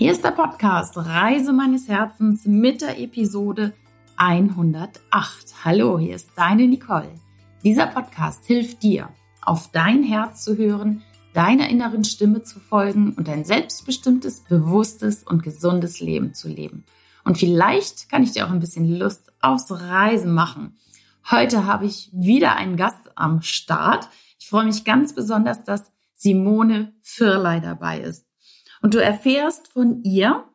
Hier ist der Podcast Reise meines Herzens mit der Episode 108. Hallo, hier ist deine Nicole. Dieser Podcast hilft dir, auf dein Herz zu hören, deiner inneren Stimme zu folgen und ein selbstbestimmtes, bewusstes und gesundes Leben zu leben. Und vielleicht kann ich dir auch ein bisschen Lust aufs Reisen machen. Heute habe ich wieder einen Gast am Start. Ich freue mich ganz besonders, dass Simone Firlei dabei ist. Und du erfährst von ihr,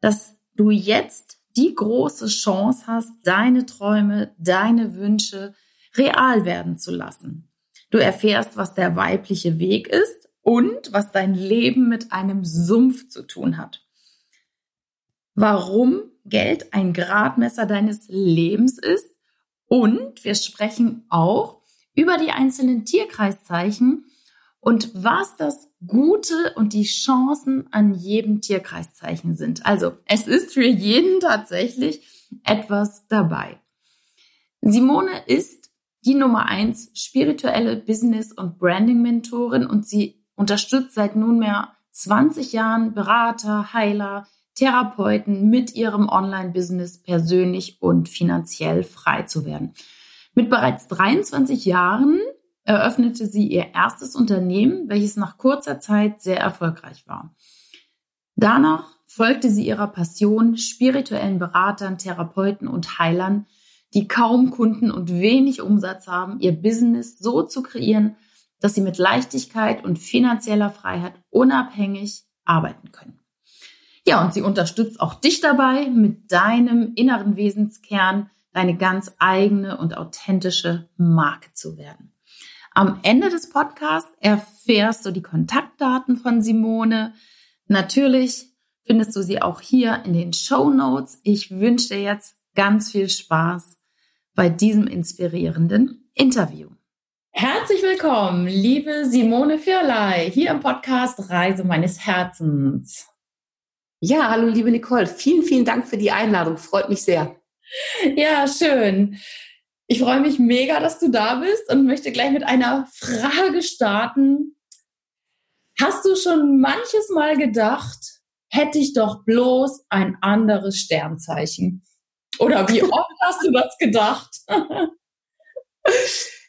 dass du jetzt die große Chance hast, deine Träume, deine Wünsche real werden zu lassen. Du erfährst, was der weibliche Weg ist und was dein Leben mit einem Sumpf zu tun hat. Warum Geld ein Gradmesser deines Lebens ist und wir sprechen auch über die einzelnen Tierkreiszeichen und was das Gute und die Chancen an jedem Tierkreiszeichen sind. Also es ist für jeden tatsächlich etwas dabei. Simone ist die Nummer eins spirituelle Business- und Branding-Mentorin und sie unterstützt seit nunmehr 20 Jahren Berater, Heiler, Therapeuten mit ihrem Online-Business persönlich und finanziell frei zu werden. Mit bereits 23 Jahren eröffnete sie ihr erstes Unternehmen, welches nach kurzer Zeit sehr erfolgreich war. Danach folgte sie ihrer Passion, spirituellen Beratern, Therapeuten und Heilern, die kaum Kunden und wenig Umsatz haben, ihr Business so zu kreieren, dass sie mit Leichtigkeit und finanzieller Freiheit unabhängig arbeiten können. Ja, und sie unterstützt auch dich dabei, mit deinem inneren Wesenskern deine ganz eigene und authentische Marke zu werden. Am Ende des Podcasts erfährst du die Kontaktdaten von Simone. Natürlich findest du sie auch hier in den Show Notes. Ich wünsche dir jetzt ganz viel Spaß bei diesem inspirierenden Interview. Herzlich willkommen, liebe Simone Firlei, hier im Podcast Reise meines Herzens. Ja, hallo, liebe Nicole. Vielen, vielen Dank für die Einladung. Freut mich sehr. Ja, schön. Ich freue mich mega, dass du da bist und möchte gleich mit einer Frage starten. Hast du schon manches Mal gedacht, hätte ich doch bloß ein anderes Sternzeichen? Oder wie oft hast du das gedacht?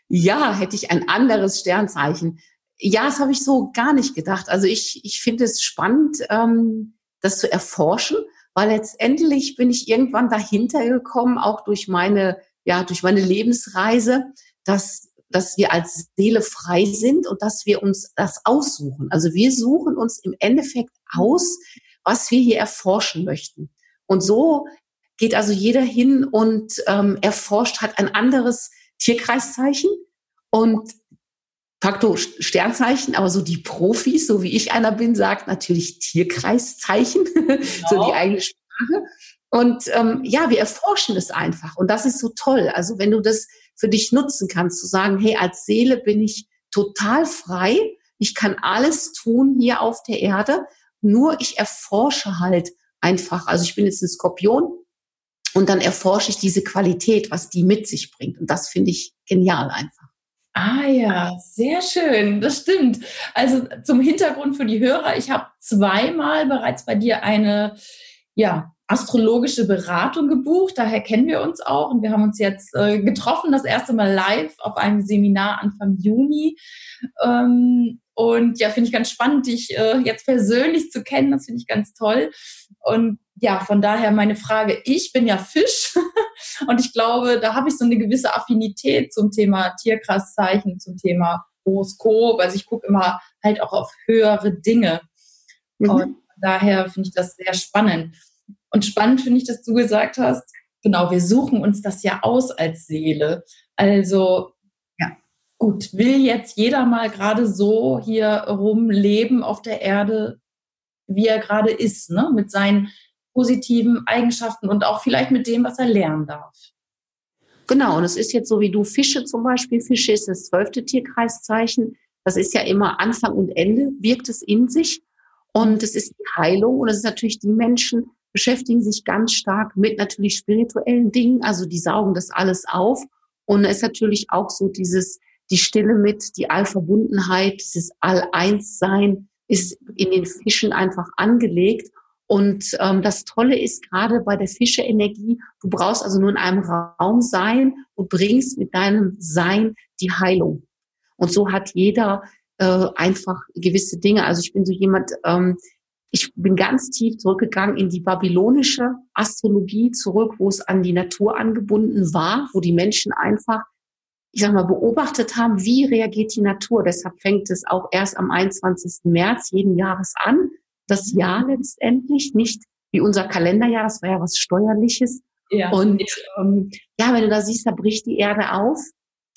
ja, hätte ich ein anderes Sternzeichen. Ja, das habe ich so gar nicht gedacht. Also ich, ich finde es spannend, ähm, das zu erforschen, weil letztendlich bin ich irgendwann dahinter gekommen, auch durch meine ja, durch meine Lebensreise, dass, dass wir als Seele frei sind und dass wir uns das aussuchen. Also wir suchen uns im Endeffekt aus, was wir hier erforschen möchten. Und so geht also jeder hin und ähm, erforscht, hat ein anderes Tierkreiszeichen und Faktor Sternzeichen, aber so die Profis, so wie ich einer bin, sagt natürlich Tierkreiszeichen, genau. so die eigene Sprache. Und ähm, ja, wir erforschen es einfach. Und das ist so toll. Also wenn du das für dich nutzen kannst, zu sagen, hey, als Seele bin ich total frei. Ich kann alles tun hier auf der Erde. Nur ich erforsche halt einfach. Also ich bin jetzt ein Skorpion und dann erforsche ich diese Qualität, was die mit sich bringt. Und das finde ich genial einfach. Ah ja, sehr schön, das stimmt. Also zum Hintergrund für die Hörer, ich habe zweimal bereits bei dir eine ja, astrologische Beratung gebucht. Daher kennen wir uns auch und wir haben uns jetzt äh, getroffen, das erste Mal live auf einem Seminar Anfang Juni. Ähm, und ja, finde ich ganz spannend, dich äh, jetzt persönlich zu kennen. Das finde ich ganz toll. Und ja, von daher meine Frage, ich bin ja Fisch und ich glaube, da habe ich so eine gewisse Affinität zum Thema Tierkreiszeichen, zum Thema Horoskop. Also ich gucke immer halt auch auf höhere Dinge. Mhm. Und daher finde ich das sehr spannend. Und spannend finde ich, dass du gesagt hast, genau, wir suchen uns das ja aus als Seele. Also, ja, gut, will jetzt jeder mal gerade so hier rumleben auf der Erde, wie er gerade ist, ne? mit seinen positiven Eigenschaften und auch vielleicht mit dem, was er lernen darf. Genau, und es ist jetzt so wie du Fische zum Beispiel. Fische ist das zwölfte Tierkreiszeichen. Das ist ja immer Anfang und Ende, wirkt es in sich. Und es ist die Heilung und es ist natürlich die Menschen, beschäftigen sich ganz stark mit natürlich spirituellen Dingen, also die saugen das alles auf. Und es ist natürlich auch so dieses, die Stille mit, die Allverbundenheit, dieses All-Eins-Sein ist in den Fischen einfach angelegt. Und ähm, das Tolle ist gerade bei der Fische-Energie, du brauchst also nur in einem Raum sein und bringst mit deinem Sein die Heilung. Und so hat jeder äh, einfach gewisse Dinge. Also ich bin so jemand, ähm, ich bin ganz tief zurückgegangen in die babylonische Astrologie zurück, wo es an die Natur angebunden war, wo die Menschen einfach, ich sag mal, beobachtet haben, wie reagiert die Natur. Deshalb fängt es auch erst am 21. März jeden Jahres an. Das Jahr letztendlich, nicht wie unser Kalenderjahr, das war ja was Steuerliches. Ja. Und ähm, ja, wenn du da siehst, da bricht die Erde auf,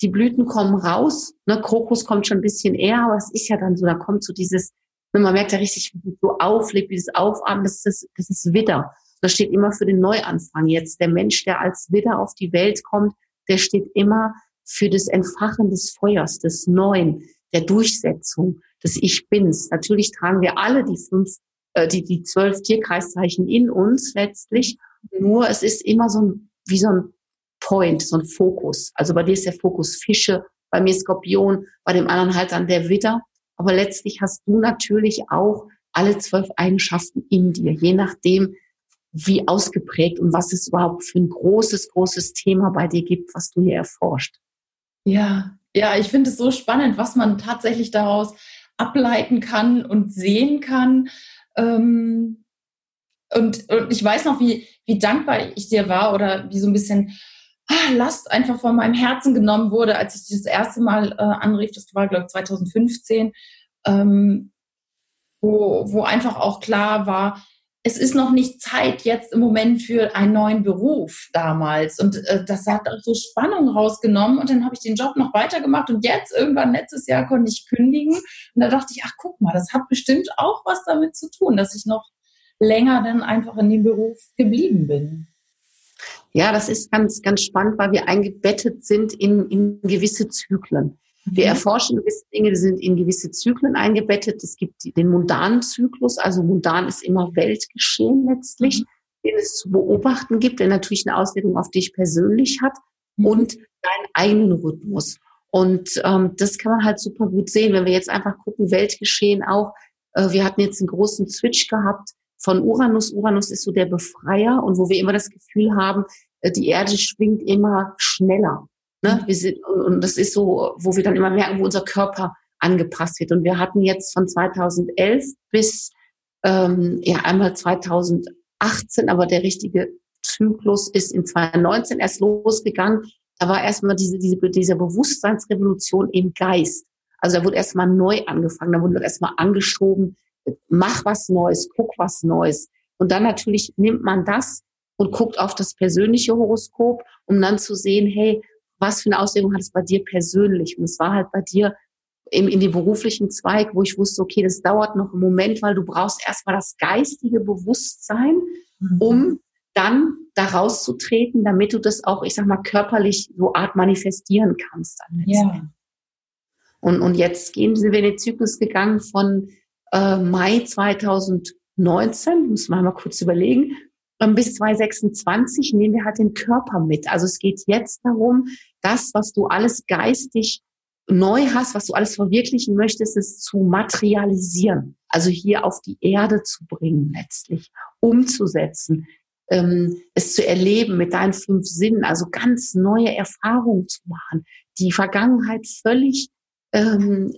die Blüten kommen raus, ne, Krokus kommt schon ein bisschen eher, aber es ist ja dann so, da kommt so dieses und man merkt ja richtig, wie es so auflebt, wie es Aufatmen, das ist, das ist Widder. Das steht immer für den Neuanfang jetzt. Der Mensch, der als Widder auf die Welt kommt, der steht immer für das Entfachen des Feuers, des Neuen, der Durchsetzung, des Ich Bins. Natürlich tragen wir alle die fünf, äh, die, die zwölf Tierkreiszeichen in uns letztlich. Nur es ist immer so ein, wie so ein Point, so ein Fokus. Also bei dir ist der Fokus Fische, bei mir Skorpion, bei dem anderen halt dann der Widder. Aber letztlich hast du natürlich auch alle zwölf Eigenschaften in dir, je nachdem, wie ausgeprägt und was es überhaupt für ein großes, großes Thema bei dir gibt, was du hier erforscht. Ja, ja, ich finde es so spannend, was man tatsächlich daraus ableiten kann und sehen kann. Ähm, und, und ich weiß noch, wie, wie dankbar ich dir war oder wie so ein bisschen Last einfach von meinem Herzen genommen wurde, als ich das erste Mal äh, anrief, das war, glaube ich, 2015, ähm, wo, wo einfach auch klar war, es ist noch nicht Zeit jetzt im Moment für einen neuen Beruf damals. Und äh, das hat auch so Spannung rausgenommen. Und dann habe ich den Job noch weitergemacht. Und jetzt, irgendwann letztes Jahr, konnte ich kündigen. Und da dachte ich, ach guck mal, das hat bestimmt auch was damit zu tun, dass ich noch länger dann einfach in dem Beruf geblieben bin. Ja, das ist ganz, ganz spannend, weil wir eingebettet sind in, in gewisse Zyklen. Wir mhm. erforschen gewisse Dinge, die sind in gewisse Zyklen eingebettet. Es gibt den mundanen Zyklus, also mundan ist immer Weltgeschehen letztlich, mhm. den es zu beobachten gibt, der natürlich eine Auswirkung auf dich persönlich hat mhm. und deinen eigenen Rhythmus. Und ähm, das kann man halt super gut sehen, wenn wir jetzt einfach gucken, Weltgeschehen auch. Äh, wir hatten jetzt einen großen Switch gehabt von Uranus. Uranus ist so der Befreier und wo wir immer das Gefühl haben, äh, die Erde schwingt immer schneller. Ne? Mhm. Wir sind, und das ist so, wo wir dann immer merken, wo unser Körper angepasst wird. Und wir hatten jetzt von 2011 bis ähm, ja einmal 2018, aber der richtige Zyklus ist in 2019 erst losgegangen. Da war erstmal diese, diese, diese Bewusstseinsrevolution im Geist. Also da wurde erstmal neu angefangen, da wurde erstmal angeschoben, mach was Neues, guck was Neues. Und dann natürlich nimmt man das und guckt auf das persönliche Horoskop, um dann zu sehen, hey, was für eine Auswirkung hat es bei dir persönlich? Und es war halt bei dir in, in dem beruflichen Zweig, wo ich wusste, okay, das dauert noch einen Moment, weil du brauchst erstmal das geistige Bewusstsein, mhm. um dann da rauszutreten, damit du das auch, ich sag mal, körperlich so art manifestieren kannst. ja. Und, und jetzt gehen wir in den Zyklus gegangen von äh, Mai 2019, muss man mal kurz überlegen, ähm, bis 2026 nehmen wir halt den Körper mit. Also es geht jetzt darum, das, was du alles geistig neu hast, was du alles verwirklichen möchtest, es zu materialisieren. Also hier auf die Erde zu bringen letztlich, umzusetzen, ähm, es zu erleben mit deinen fünf Sinnen, also ganz neue Erfahrungen zu machen, die Vergangenheit völlig ähm,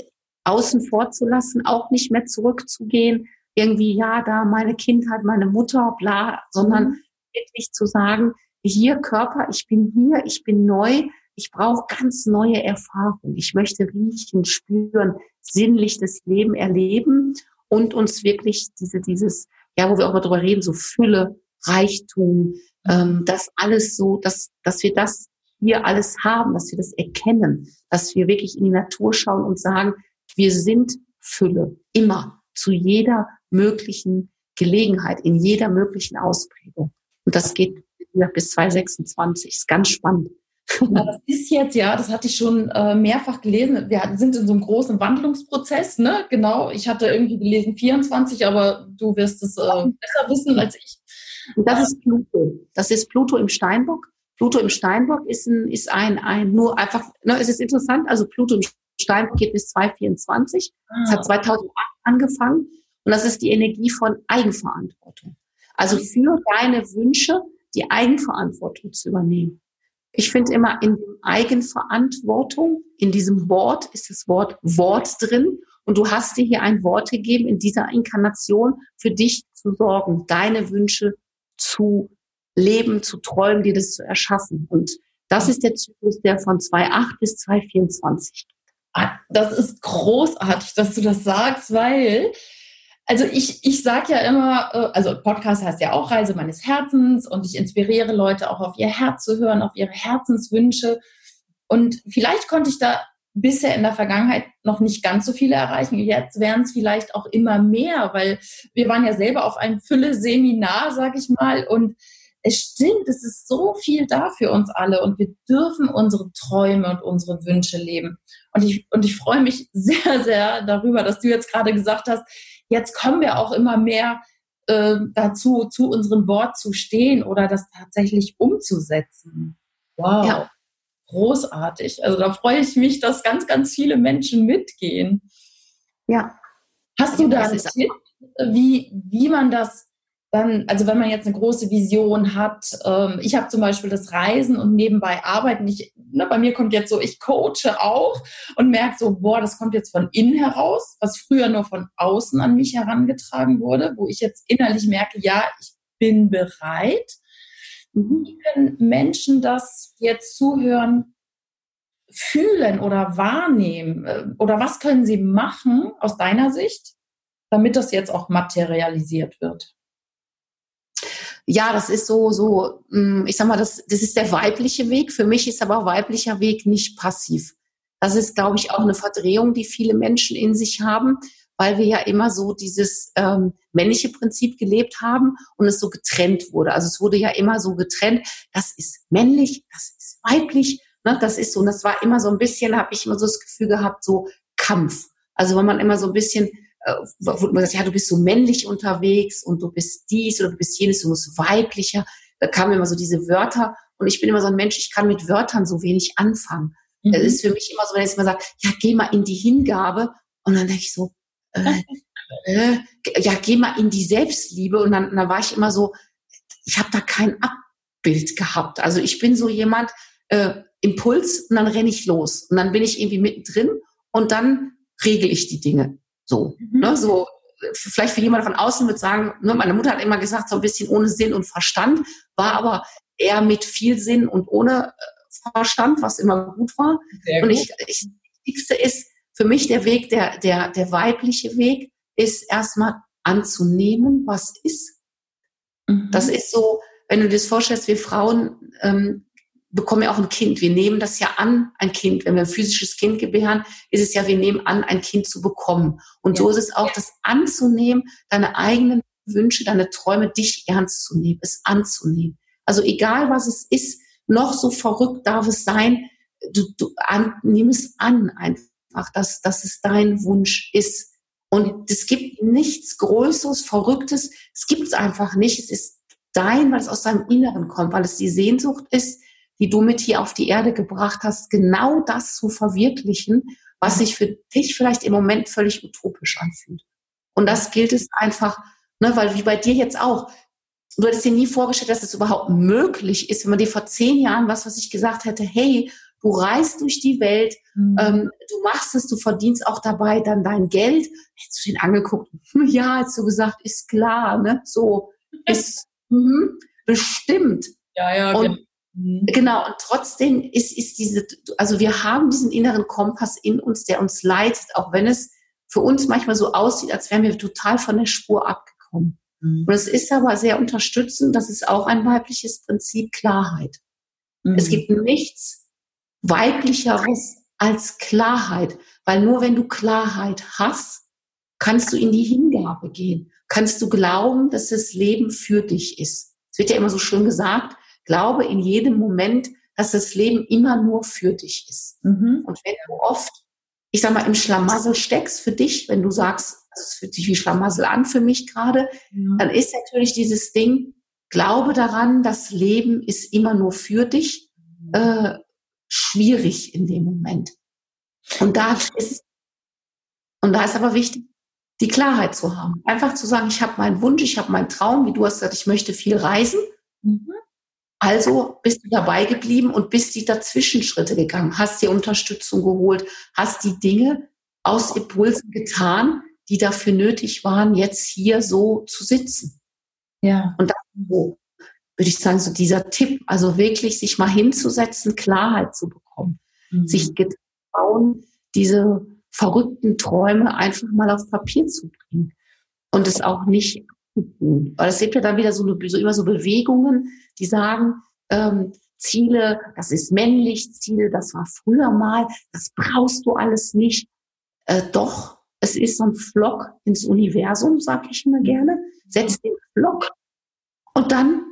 außen vor zu lassen, auch nicht mehr zurückzugehen, irgendwie, ja, da meine Kindheit, meine Mutter, bla, sondern mhm. wirklich zu sagen, hier Körper, ich bin hier, ich bin neu, ich brauche ganz neue Erfahrungen. Ich möchte riechen, spüren, sinnlich das Leben erleben und uns wirklich diese, dieses, ja, wo wir auch mal drüber reden, so Fülle, Reichtum, ähm, das alles so, dass, dass wir das hier alles haben, dass wir das erkennen, dass wir wirklich in die Natur schauen und sagen, wir sind Fülle, immer, zu jeder möglichen Gelegenheit, in jeder möglichen Ausprägung. Und das geht bis 2026. Ist ganz spannend. Das ist jetzt, ja, das hatte ich schon äh, mehrfach gelesen. Wir sind in so einem großen Wandlungsprozess, ne? Genau. Ich hatte irgendwie gelesen 24, aber du wirst es äh, besser wissen als ich. Und das ist Pluto. Das ist Pluto im Steinbock. Pluto im Steinbock ist ein, ist ein, ein nur einfach, ne, es ist interessant, also Pluto im Steinbock geht bis 2024. Es ah. hat 2008 angefangen und das ist die Energie von Eigenverantwortung. Also für deine Wünsche die Eigenverantwortung zu übernehmen. Ich finde immer in Eigenverantwortung, in diesem Wort ist das Wort Wort drin. Und du hast dir hier ein Wort gegeben, in dieser Inkarnation für dich zu sorgen, deine Wünsche zu leben, zu träumen, dir das zu erschaffen. Und das ist der Zyklus, der von 2.8 bis 2.24 geht. Ah, das ist großartig, dass du das sagst, weil also ich, ich sage ja immer, äh, also Podcast heißt ja auch Reise meines Herzens und ich inspiriere Leute auch auf ihr Herz zu hören, auf ihre Herzenswünsche. Und vielleicht konnte ich da bisher in der Vergangenheit noch nicht ganz so viele erreichen. Jetzt wären es vielleicht auch immer mehr, weil wir waren ja selber auf einem Fülle-Seminar, sag ich mal, und es stimmt, es ist so viel da für uns alle und wir dürfen unsere Träume und unsere Wünsche leben. Und ich, und ich freue mich sehr, sehr darüber, dass du jetzt gerade gesagt hast, jetzt kommen wir auch immer mehr äh, dazu, zu unserem Wort zu stehen oder das tatsächlich umzusetzen. Wow. Ja. Großartig. Also da freue ich mich, dass ganz, ganz viele Menschen mitgehen. Ja. Hast du da einen Tipp, wie, wie man das dann, also wenn man jetzt eine große Vision hat, ähm, ich habe zum Beispiel das Reisen und nebenbei arbeiten. Ich, ne, bei mir kommt jetzt so, ich coache auch und merke so, boah, das kommt jetzt von innen heraus, was früher nur von außen an mich herangetragen wurde, wo ich jetzt innerlich merke, ja, ich bin bereit. Wie können Menschen das jetzt zuhören, fühlen oder wahrnehmen? Äh, oder was können sie machen aus deiner Sicht, damit das jetzt auch materialisiert wird? Ja, das ist so, so, mm, ich sag mal, das, das ist der weibliche Weg. Für mich ist aber weiblicher Weg nicht passiv. Das ist, glaube ich, auch eine Verdrehung, die viele Menschen in sich haben, weil wir ja immer so dieses ähm, männliche Prinzip gelebt haben und es so getrennt wurde. Also es wurde ja immer so getrennt, das ist männlich, das ist weiblich, ne, das ist so, und das war immer so ein bisschen, habe ich immer so das Gefühl gehabt, so Kampf. Also wenn man immer so ein bisschen wo man sagt, ja, du bist so männlich unterwegs und du bist dies oder du bist jenes, du musst weiblicher. Da kamen immer so diese Wörter und ich bin immer so ein Mensch, ich kann mit Wörtern so wenig anfangen. Mhm. Das ist für mich immer so, wenn ich immer sage, ja, geh mal in die Hingabe und dann denke ich so, äh, äh, ja, geh mal in die Selbstliebe und dann, dann war ich immer so, ich habe da kein Abbild gehabt. Also ich bin so jemand, äh, Impuls und dann renne ich los und dann bin ich irgendwie mittendrin und dann regel ich die Dinge. So, mhm. ne, so vielleicht für jemand von außen wird sagen, ne, meine Mutter hat immer gesagt, so ein bisschen ohne Sinn und Verstand, war aber eher mit viel Sinn und ohne äh, Verstand, was immer gut war. Sehr und ich, ich, das Wichtigste ist für mich der Weg, der, der, der weibliche Weg, ist erstmal anzunehmen, was ist. Mhm. Das ist so, wenn du dir das vorstellst, wir Frauen ähm, bekommen ja auch ein Kind. Wir nehmen das ja an, ein Kind. Wenn wir ein physisches Kind gebären, ist es ja, wir nehmen an, ein Kind zu bekommen. Und ja. so ist es auch, das anzunehmen, deine eigenen Wünsche, deine Träume, dich ernst zu nehmen, es anzunehmen. Also egal was es ist, noch so verrückt darf es sein, du, du an, nimm es an einfach, dass, dass es dein Wunsch ist. Und es gibt nichts Größeres, Verrücktes. Es gibt es einfach nicht. Es ist dein, weil es aus deinem Inneren kommt, weil es die Sehnsucht ist, die du mit hier auf die Erde gebracht hast, genau das zu verwirklichen, was sich für dich vielleicht im Moment völlig utopisch anfühlt. Und das gilt es einfach, ne, weil wie bei dir jetzt auch, du hättest dir nie vorgestellt, dass es überhaupt möglich ist, wenn man dir vor zehn Jahren was, was ich gesagt hätte, hey, du reist durch die Welt, mhm. ähm, du machst es, du verdienst auch dabei dann dein Geld. Hättest du ihn angeguckt, ja, hast du gesagt, ist klar, ne, so, ist, mh, bestimmt. Ja, ja, und, Mhm. Genau, und trotzdem ist, ist diese, also wir haben diesen inneren Kompass in uns, der uns leitet, auch wenn es für uns manchmal so aussieht, als wären wir total von der Spur abgekommen. Mhm. Und es ist aber sehr unterstützend, das ist auch ein weibliches Prinzip, Klarheit. Mhm. Es gibt nichts weiblicheres als Klarheit, weil nur wenn du Klarheit hast, kannst du in die Hingabe gehen, kannst du glauben, dass das Leben für dich ist. Es wird ja immer so schön gesagt, glaube in jedem Moment, dass das Leben immer nur für dich ist. Mhm. Und wenn du oft, ich sag mal, im Schlamassel steckst für dich, wenn du sagst, es fühlt sich wie Schlamassel an für mich gerade, mhm. dann ist natürlich dieses Ding, glaube daran, das Leben ist immer nur für dich, mhm. äh, schwierig in dem Moment. Und da ist, und da ist aber wichtig, die Klarheit zu haben. Einfach zu sagen, ich habe meinen Wunsch, ich habe meinen Traum, wie du hast gesagt, ich möchte viel reisen. Mhm. Also bist du dabei geblieben und bist die Dazwischenschritte gegangen, hast dir Unterstützung geholt, hast die Dinge aus Impulsen getan, die dafür nötig waren, jetzt hier so zu sitzen. Ja. Und wo, würde ich sagen, so dieser Tipp, also wirklich sich mal hinzusetzen, Klarheit zu bekommen, mhm. sich getrauen, diese verrückten Träume einfach mal auf Papier zu bringen und es auch nicht weil es gibt ja dann wieder so, eine, so immer so Bewegungen, die sagen, ähm, Ziele, das ist männlich, Ziele, das war früher mal, das brauchst du alles nicht. Äh, doch, es ist so ein Flock ins Universum, sag ich immer gerne. Setz den Flock und dann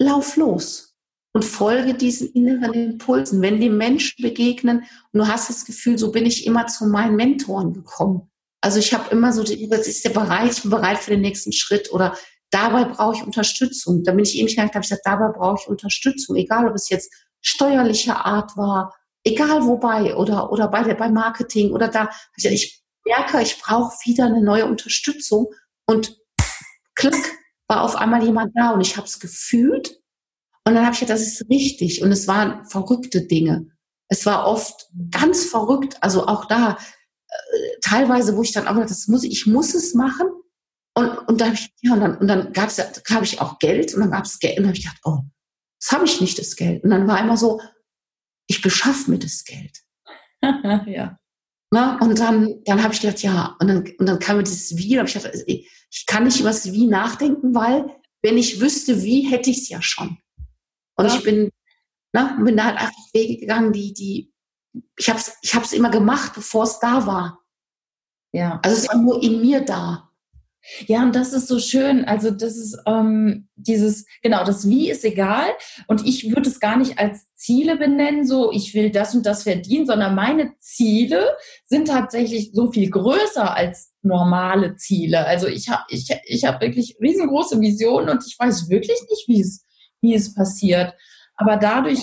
lauf los und folge diesen inneren Impulsen. Wenn die Menschen begegnen und du hast das Gefühl, so bin ich immer zu meinen Mentoren gekommen. Also ich habe immer so, jetzt ist der bereit, ich bin bereit für den nächsten Schritt oder dabei brauche ich Unterstützung. Da bin ich eben gegangen, habe ich gesagt, dabei brauche ich Unterstützung, egal ob es jetzt steuerlicher Art war, egal wobei oder oder bei der bei Marketing oder da. Ich, ich merke, ich brauche wieder eine neue Unterstützung und klick war auf einmal jemand da und ich habe es gefühlt und dann habe ich gedacht, das ist richtig. Und es waren verrückte Dinge. Es war oft ganz verrückt. Also auch da teilweise, wo ich dann auch das muss ich, muss es machen. Und, und da habe ich, ja, und dann, und dann gab's, habe ich auch Geld und dann gab es Geld und dann habe ich gedacht, oh, das habe ich nicht, das Geld. Und dann war immer so, ich beschaffe mir das Geld. ja. Na, und dann, dann habe ich gedacht, ja, und dann, und dann kam mir dieses Wie, und ich gedacht, ich kann nicht über das Wie nachdenken, weil wenn ich wüsste, wie, hätte ich es ja schon. Und ja. ich bin, na, bin da halt einfach Wege gegangen, die, die, ich habe es ich hab's immer gemacht, bevor es da war. Ja. Also es war nur in mir da. Ja, und das ist so schön. Also das ist ähm, dieses, genau, das Wie ist egal. Und ich würde es gar nicht als Ziele benennen, so ich will das und das verdienen, sondern meine Ziele sind tatsächlich so viel größer als normale Ziele. Also ich habe ich, ich hab wirklich riesengroße Visionen und ich weiß wirklich nicht, wie es, wie es passiert. Aber dadurch,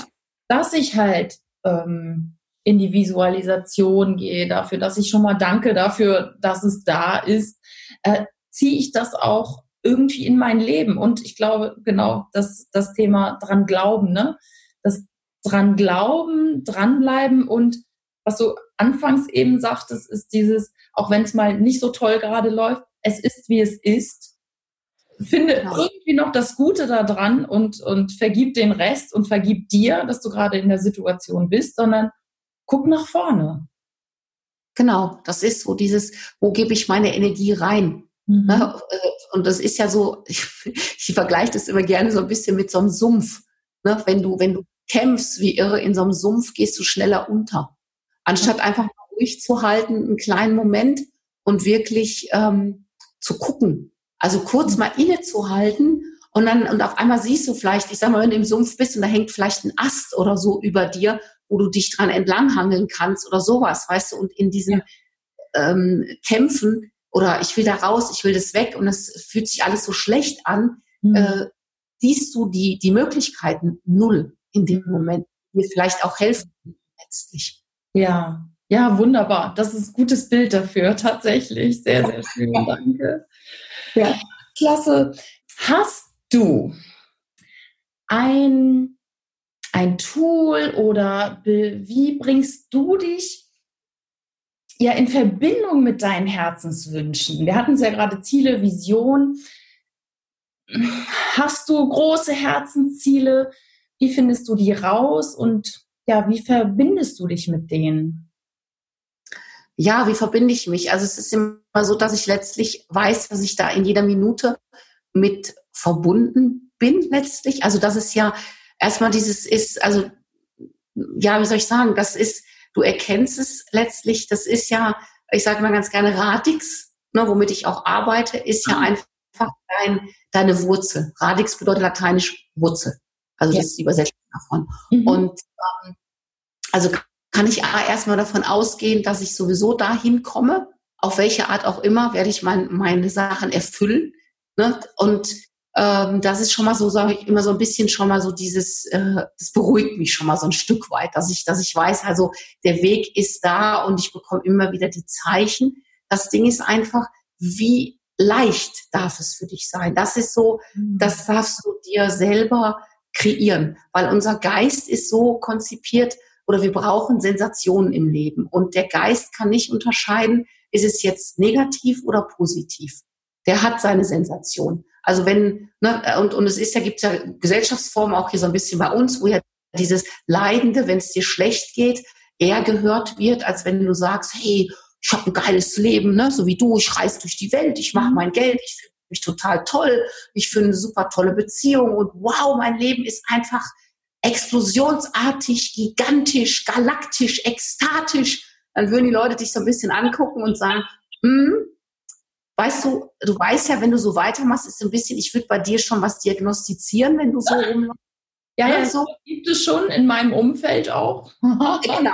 dass ich halt ähm, in die Visualisation gehe, dafür, dass ich schon mal danke dafür, dass es da ist, äh, ziehe ich das auch irgendwie in mein Leben. Und ich glaube, genau, das, das Thema dran glauben, ne? Das dran glauben, dranbleiben und was du anfangs eben sagtest, ist dieses, auch wenn es mal nicht so toll gerade läuft, es ist, wie es ist. Finde genau. irgendwie noch das Gute daran und, und vergib den Rest und vergib dir, dass du gerade in der Situation bist, sondern guck nach vorne. Genau, das ist so dieses, wo gebe ich meine Energie rein? Mhm. Ne? Äh, und das ist ja so, ich, ich vergleiche das immer gerne so ein bisschen mit so einem Sumpf. Ne? Wenn du, wenn du kämpfst wie irre in so einem Sumpf, gehst du schneller unter. Anstatt einfach mal ruhig zu halten, einen kleinen Moment und wirklich ähm, zu gucken. Also kurz mal innezuhalten und dann, und auf einmal siehst du vielleicht, ich sag mal, wenn du im Sumpf bist und da hängt vielleicht ein Ast oder so über dir, wo du dich dran entlanghangeln kannst oder sowas, weißt du, und in diesen ähm, Kämpfen oder ich will da raus, ich will das weg und es fühlt sich alles so schlecht an, mhm. äh, siehst du die, die Möglichkeiten null in dem. Moment, die dir vielleicht auch helfen letztlich. Ja, ja, wunderbar. Das ist ein gutes Bild dafür, tatsächlich. Sehr, sehr schön. Danke. Ja, klasse. Hast du ein, ein Tool oder wie bringst du dich ja in Verbindung mit deinen Herzenswünschen? Wir hatten es ja gerade Ziele, Vision. Hast du große Herzensziele? Wie findest du die raus und ja, wie verbindest du dich mit denen? Ja, wie verbinde ich mich? Also es ist immer so, dass ich letztlich weiß, dass ich da in jeder Minute mit verbunden bin letztlich. Also das ist ja erstmal dieses ist, also ja, wie soll ich sagen, das ist du erkennst es letztlich, das ist ja, ich sage mal ganz gerne Radix, ne, womit ich auch arbeite, ist ja mhm. einfach dein, deine Wurzel. Radix bedeutet lateinisch Wurzel. Also ja. das ist die Übersetzung davon. Mhm. Und ähm, also kann ich erstmal davon ausgehen, dass ich sowieso dahin komme, auf welche Art auch immer, werde ich mein, meine Sachen erfüllen. Ne? Und ähm, das ist schon mal so, sage ich immer so ein bisschen schon mal so dieses, äh, das beruhigt mich schon mal so ein Stück weit, dass ich, dass ich weiß, also der Weg ist da und ich bekomme immer wieder die Zeichen, Das Ding ist einfach, wie leicht darf es für dich sein. Das ist so, mhm. das darfst du dir selber kreieren, weil unser Geist ist so konzipiert oder wir brauchen Sensationen im Leben und der Geist kann nicht unterscheiden, ist es jetzt negativ oder positiv. Der hat seine Sensation. Also wenn, ne, und, und es ist ja, gibt ja Gesellschaftsformen auch hier so ein bisschen bei uns, wo ja dieses Leidende, wenn es dir schlecht geht, eher gehört wird, als wenn du sagst, hey, ich habe ein geiles Leben, ne? so wie du, ich reise durch die Welt, ich mache mhm. mein Geld, ich fühle mich total toll, ich fühle eine super tolle Beziehung und wow, mein Leben ist einfach explosionsartig, gigantisch, galaktisch, ekstatisch. Dann würden die Leute dich so ein bisschen angucken und sagen, hm, weißt du, du weißt ja, wenn du so weitermachst, ist ein bisschen, ich würde bei dir schon was diagnostizieren, wenn du so rumläufst. Ja, ja, so. gibt es schon in meinem Umfeld auch. genau.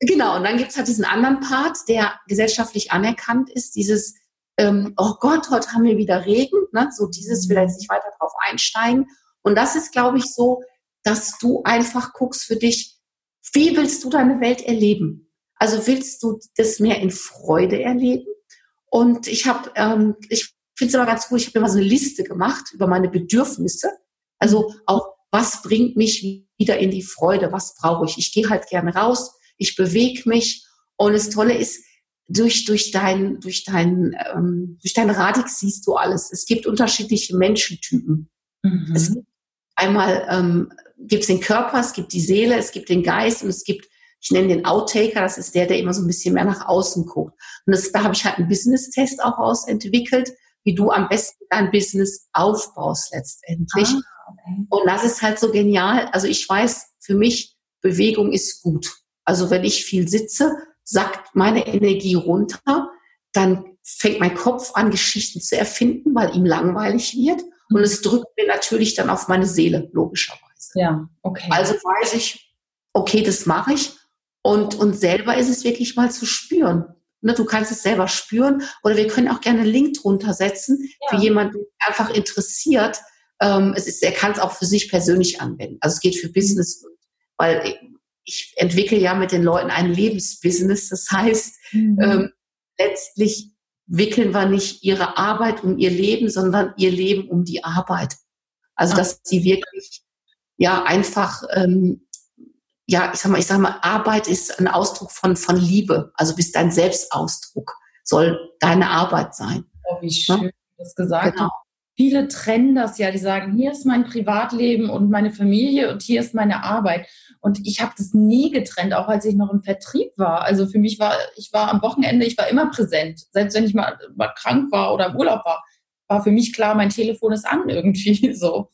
Genau, und dann gibt's halt diesen anderen Part, der gesellschaftlich anerkannt ist, dieses, ähm, oh Gott, heute haben wir wieder Regen, ne? so dieses, will jetzt nicht weiter drauf einsteigen. Und das ist, glaube ich, so, dass du einfach guckst für dich, wie willst du deine Welt erleben? Also willst du das mehr in Freude erleben? Und ich habe, ähm, ich finde es immer ganz gut, ich habe mal so eine Liste gemacht über meine Bedürfnisse. Also auch, was bringt mich wieder in die Freude? Was brauche ich? Ich gehe halt gerne raus ich bewege mich. Und das Tolle ist, durch, durch dein, durch dein, ähm, durch dein Radix siehst du alles. Es gibt unterschiedliche Menschentypen. Mhm. Es gibt einmal ähm, gibt es den Körper, es gibt die Seele, es gibt den Geist und es gibt, ich nenne den Outtaker, das ist der, der immer so ein bisschen mehr nach außen guckt. Und das, da habe ich halt einen Business-Test auch ausentwickelt, wie du am besten dein Business aufbaust letztendlich. Ah, okay. Und das ist halt so genial. Also ich weiß, für mich, Bewegung ist gut. Also wenn ich viel sitze, sackt meine Energie runter, dann fängt mein Kopf an, Geschichten zu erfinden, weil ihm langweilig wird. Und mhm. es drückt mir natürlich dann auf meine Seele, logischerweise. Ja, okay. Also weiß ich, okay, das mache ich. Und, und selber ist es wirklich mal zu spüren. Ne, du kannst es selber spüren. Oder wir können auch gerne einen Link drunter setzen ja. für jemanden, der einfach interessiert. Ähm, es ist, er kann es auch für sich persönlich anwenden. Also es geht für Business, weil ich entwickle ja mit den Leuten ein Lebensbusiness. Das heißt, mhm. ähm, letztlich wickeln wir nicht ihre Arbeit um ihr Leben, sondern ihr Leben um die Arbeit. Also, dass sie wirklich, ja, einfach, ähm, ja, ich sag mal, ich sag mal, Arbeit ist ein Ausdruck von, von Liebe. Also bist dein Selbstausdruck, soll deine Arbeit sein. Oh, wie schön ja? du das gesagt genau. Viele trennen das ja, die sagen, hier ist mein Privatleben und meine Familie und hier ist meine Arbeit. Und ich habe das nie getrennt, auch als ich noch im Vertrieb war. Also für mich war, ich war am Wochenende, ich war immer präsent. Selbst wenn ich mal, mal krank war oder im Urlaub war, war für mich klar, mein Telefon ist an irgendwie so.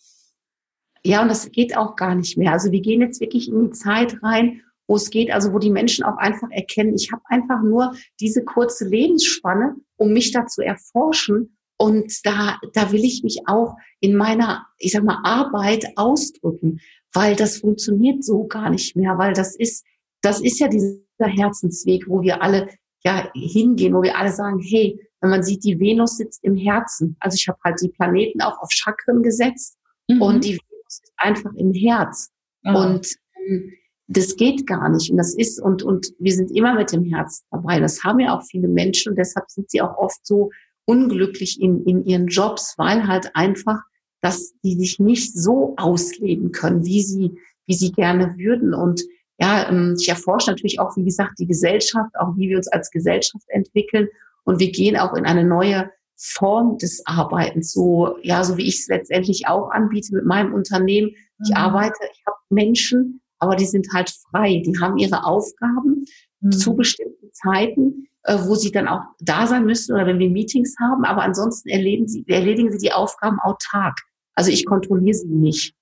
Ja, und das geht auch gar nicht mehr. Also wir gehen jetzt wirklich in die Zeit rein, wo es geht, also wo die Menschen auch einfach erkennen, ich habe einfach nur diese kurze Lebensspanne, um mich da zu erforschen. Und da, da will ich mich auch in meiner, ich sag mal, Arbeit ausdrücken weil das funktioniert so gar nicht mehr, weil das ist, das ist ja dieser Herzensweg, wo wir alle ja hingehen, wo wir alle sagen, hey, wenn man sieht, die Venus sitzt im Herzen. Also ich habe halt die Planeten auch auf Chakren gesetzt mhm. und die Ist einfach im Herz. Mhm. Und ähm, das geht gar nicht. Und das ist, und, und wir sind immer mit dem Herz dabei. Das haben ja auch viele Menschen und deshalb sind sie auch oft so unglücklich in, in ihren Jobs, weil halt einfach dass die sich nicht so ausleben können, wie sie, wie sie gerne würden. Und ja, ähm, ich erforsche natürlich auch, wie gesagt, die Gesellschaft, auch wie wir uns als Gesellschaft entwickeln. Und wir gehen auch in eine neue Form des Arbeitens, so, ja, so wie ich es letztendlich auch anbiete mit meinem Unternehmen. Ich mhm. arbeite, ich habe Menschen, aber die sind halt frei. Die haben ihre Aufgaben mhm. zu bestimmten Zeiten, äh, wo sie dann auch da sein müssen oder wenn wir Meetings haben. Aber ansonsten erledigen sie, erledigen sie die Aufgaben autark. Also ich kontrolliere sie nicht.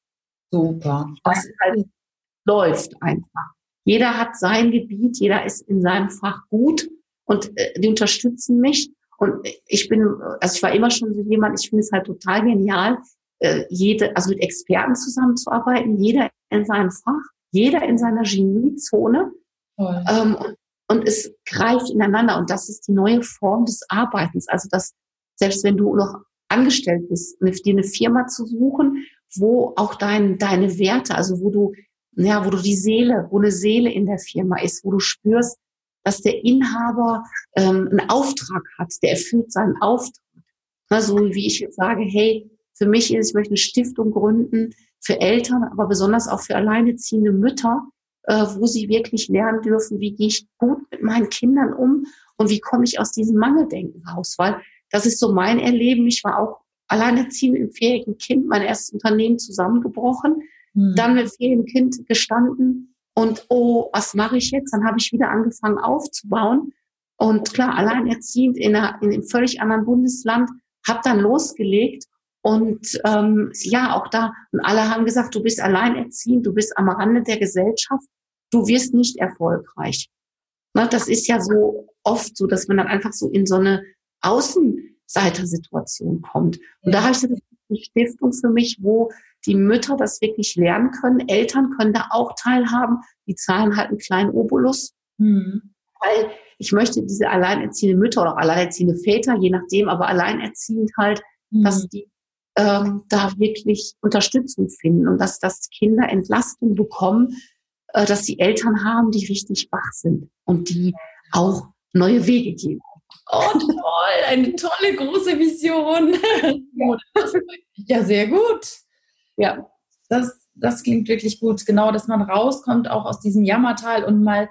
Super. Das halt läuft einfach. Jeder hat sein Gebiet, jeder ist in seinem Fach gut und äh, die unterstützen mich. Und ich bin, also ich war immer schon so jemand, ich finde es halt total genial, äh, jede, also mit Experten zusammenzuarbeiten, jeder in seinem Fach, jeder in seiner Geniezone. Ähm, und, und es greift ineinander. Und das ist die neue Form des Arbeitens. Also dass selbst wenn du noch angestellt bist, dir eine Firma zu suchen, wo auch dein, deine Werte, also wo du, ja, wo du die Seele, wo eine Seele in der Firma ist, wo du spürst, dass der Inhaber ähm, einen Auftrag hat, der erfüllt seinen Auftrag. Na, so wie ich jetzt sage, hey, für mich ist, ich möchte eine Stiftung gründen für Eltern, aber besonders auch für alleineziehende Mütter, äh, wo sie wirklich lernen dürfen, wie gehe ich gut mit meinen Kindern um und wie komme ich aus diesem Mangeldenken raus. Weil das ist so mein Erleben. Ich war auch alleinerziehend im vierjährigen Kind, mein erstes Unternehmen zusammengebrochen, mhm. dann mit vierjährigem Kind gestanden und oh, was mache ich jetzt? Dann habe ich wieder angefangen aufzubauen. Und klar, alleinerziehend in, einer, in einem völlig anderen Bundesland, habe dann losgelegt und ähm, ja, auch da, und alle haben gesagt, du bist alleinerziehend, du bist am Rande der Gesellschaft, du wirst nicht erfolgreich. Ne, das ist ja so oft so, dass man dann einfach so in so eine Außenseitersituation kommt. Und da habe ich eine Stiftung für mich, wo die Mütter das wirklich lernen können. Eltern können da auch teilhaben. Die zahlen halt einen kleinen Obolus. Mhm. Weil ich möchte diese alleinerziehende Mütter oder alleinerziehende Väter, je nachdem, aber alleinerziehend halt, mhm. dass die ähm, da wirklich Unterstützung finden und dass, dass Kinder Entlastung bekommen, äh, dass die Eltern haben, die richtig wach sind und die auch neue Wege gehen. Oh, toll, eine tolle große Vision. Ja, sehr gut. Ja, das, das klingt wirklich gut. Genau, dass man rauskommt auch aus diesem Jammertal und mal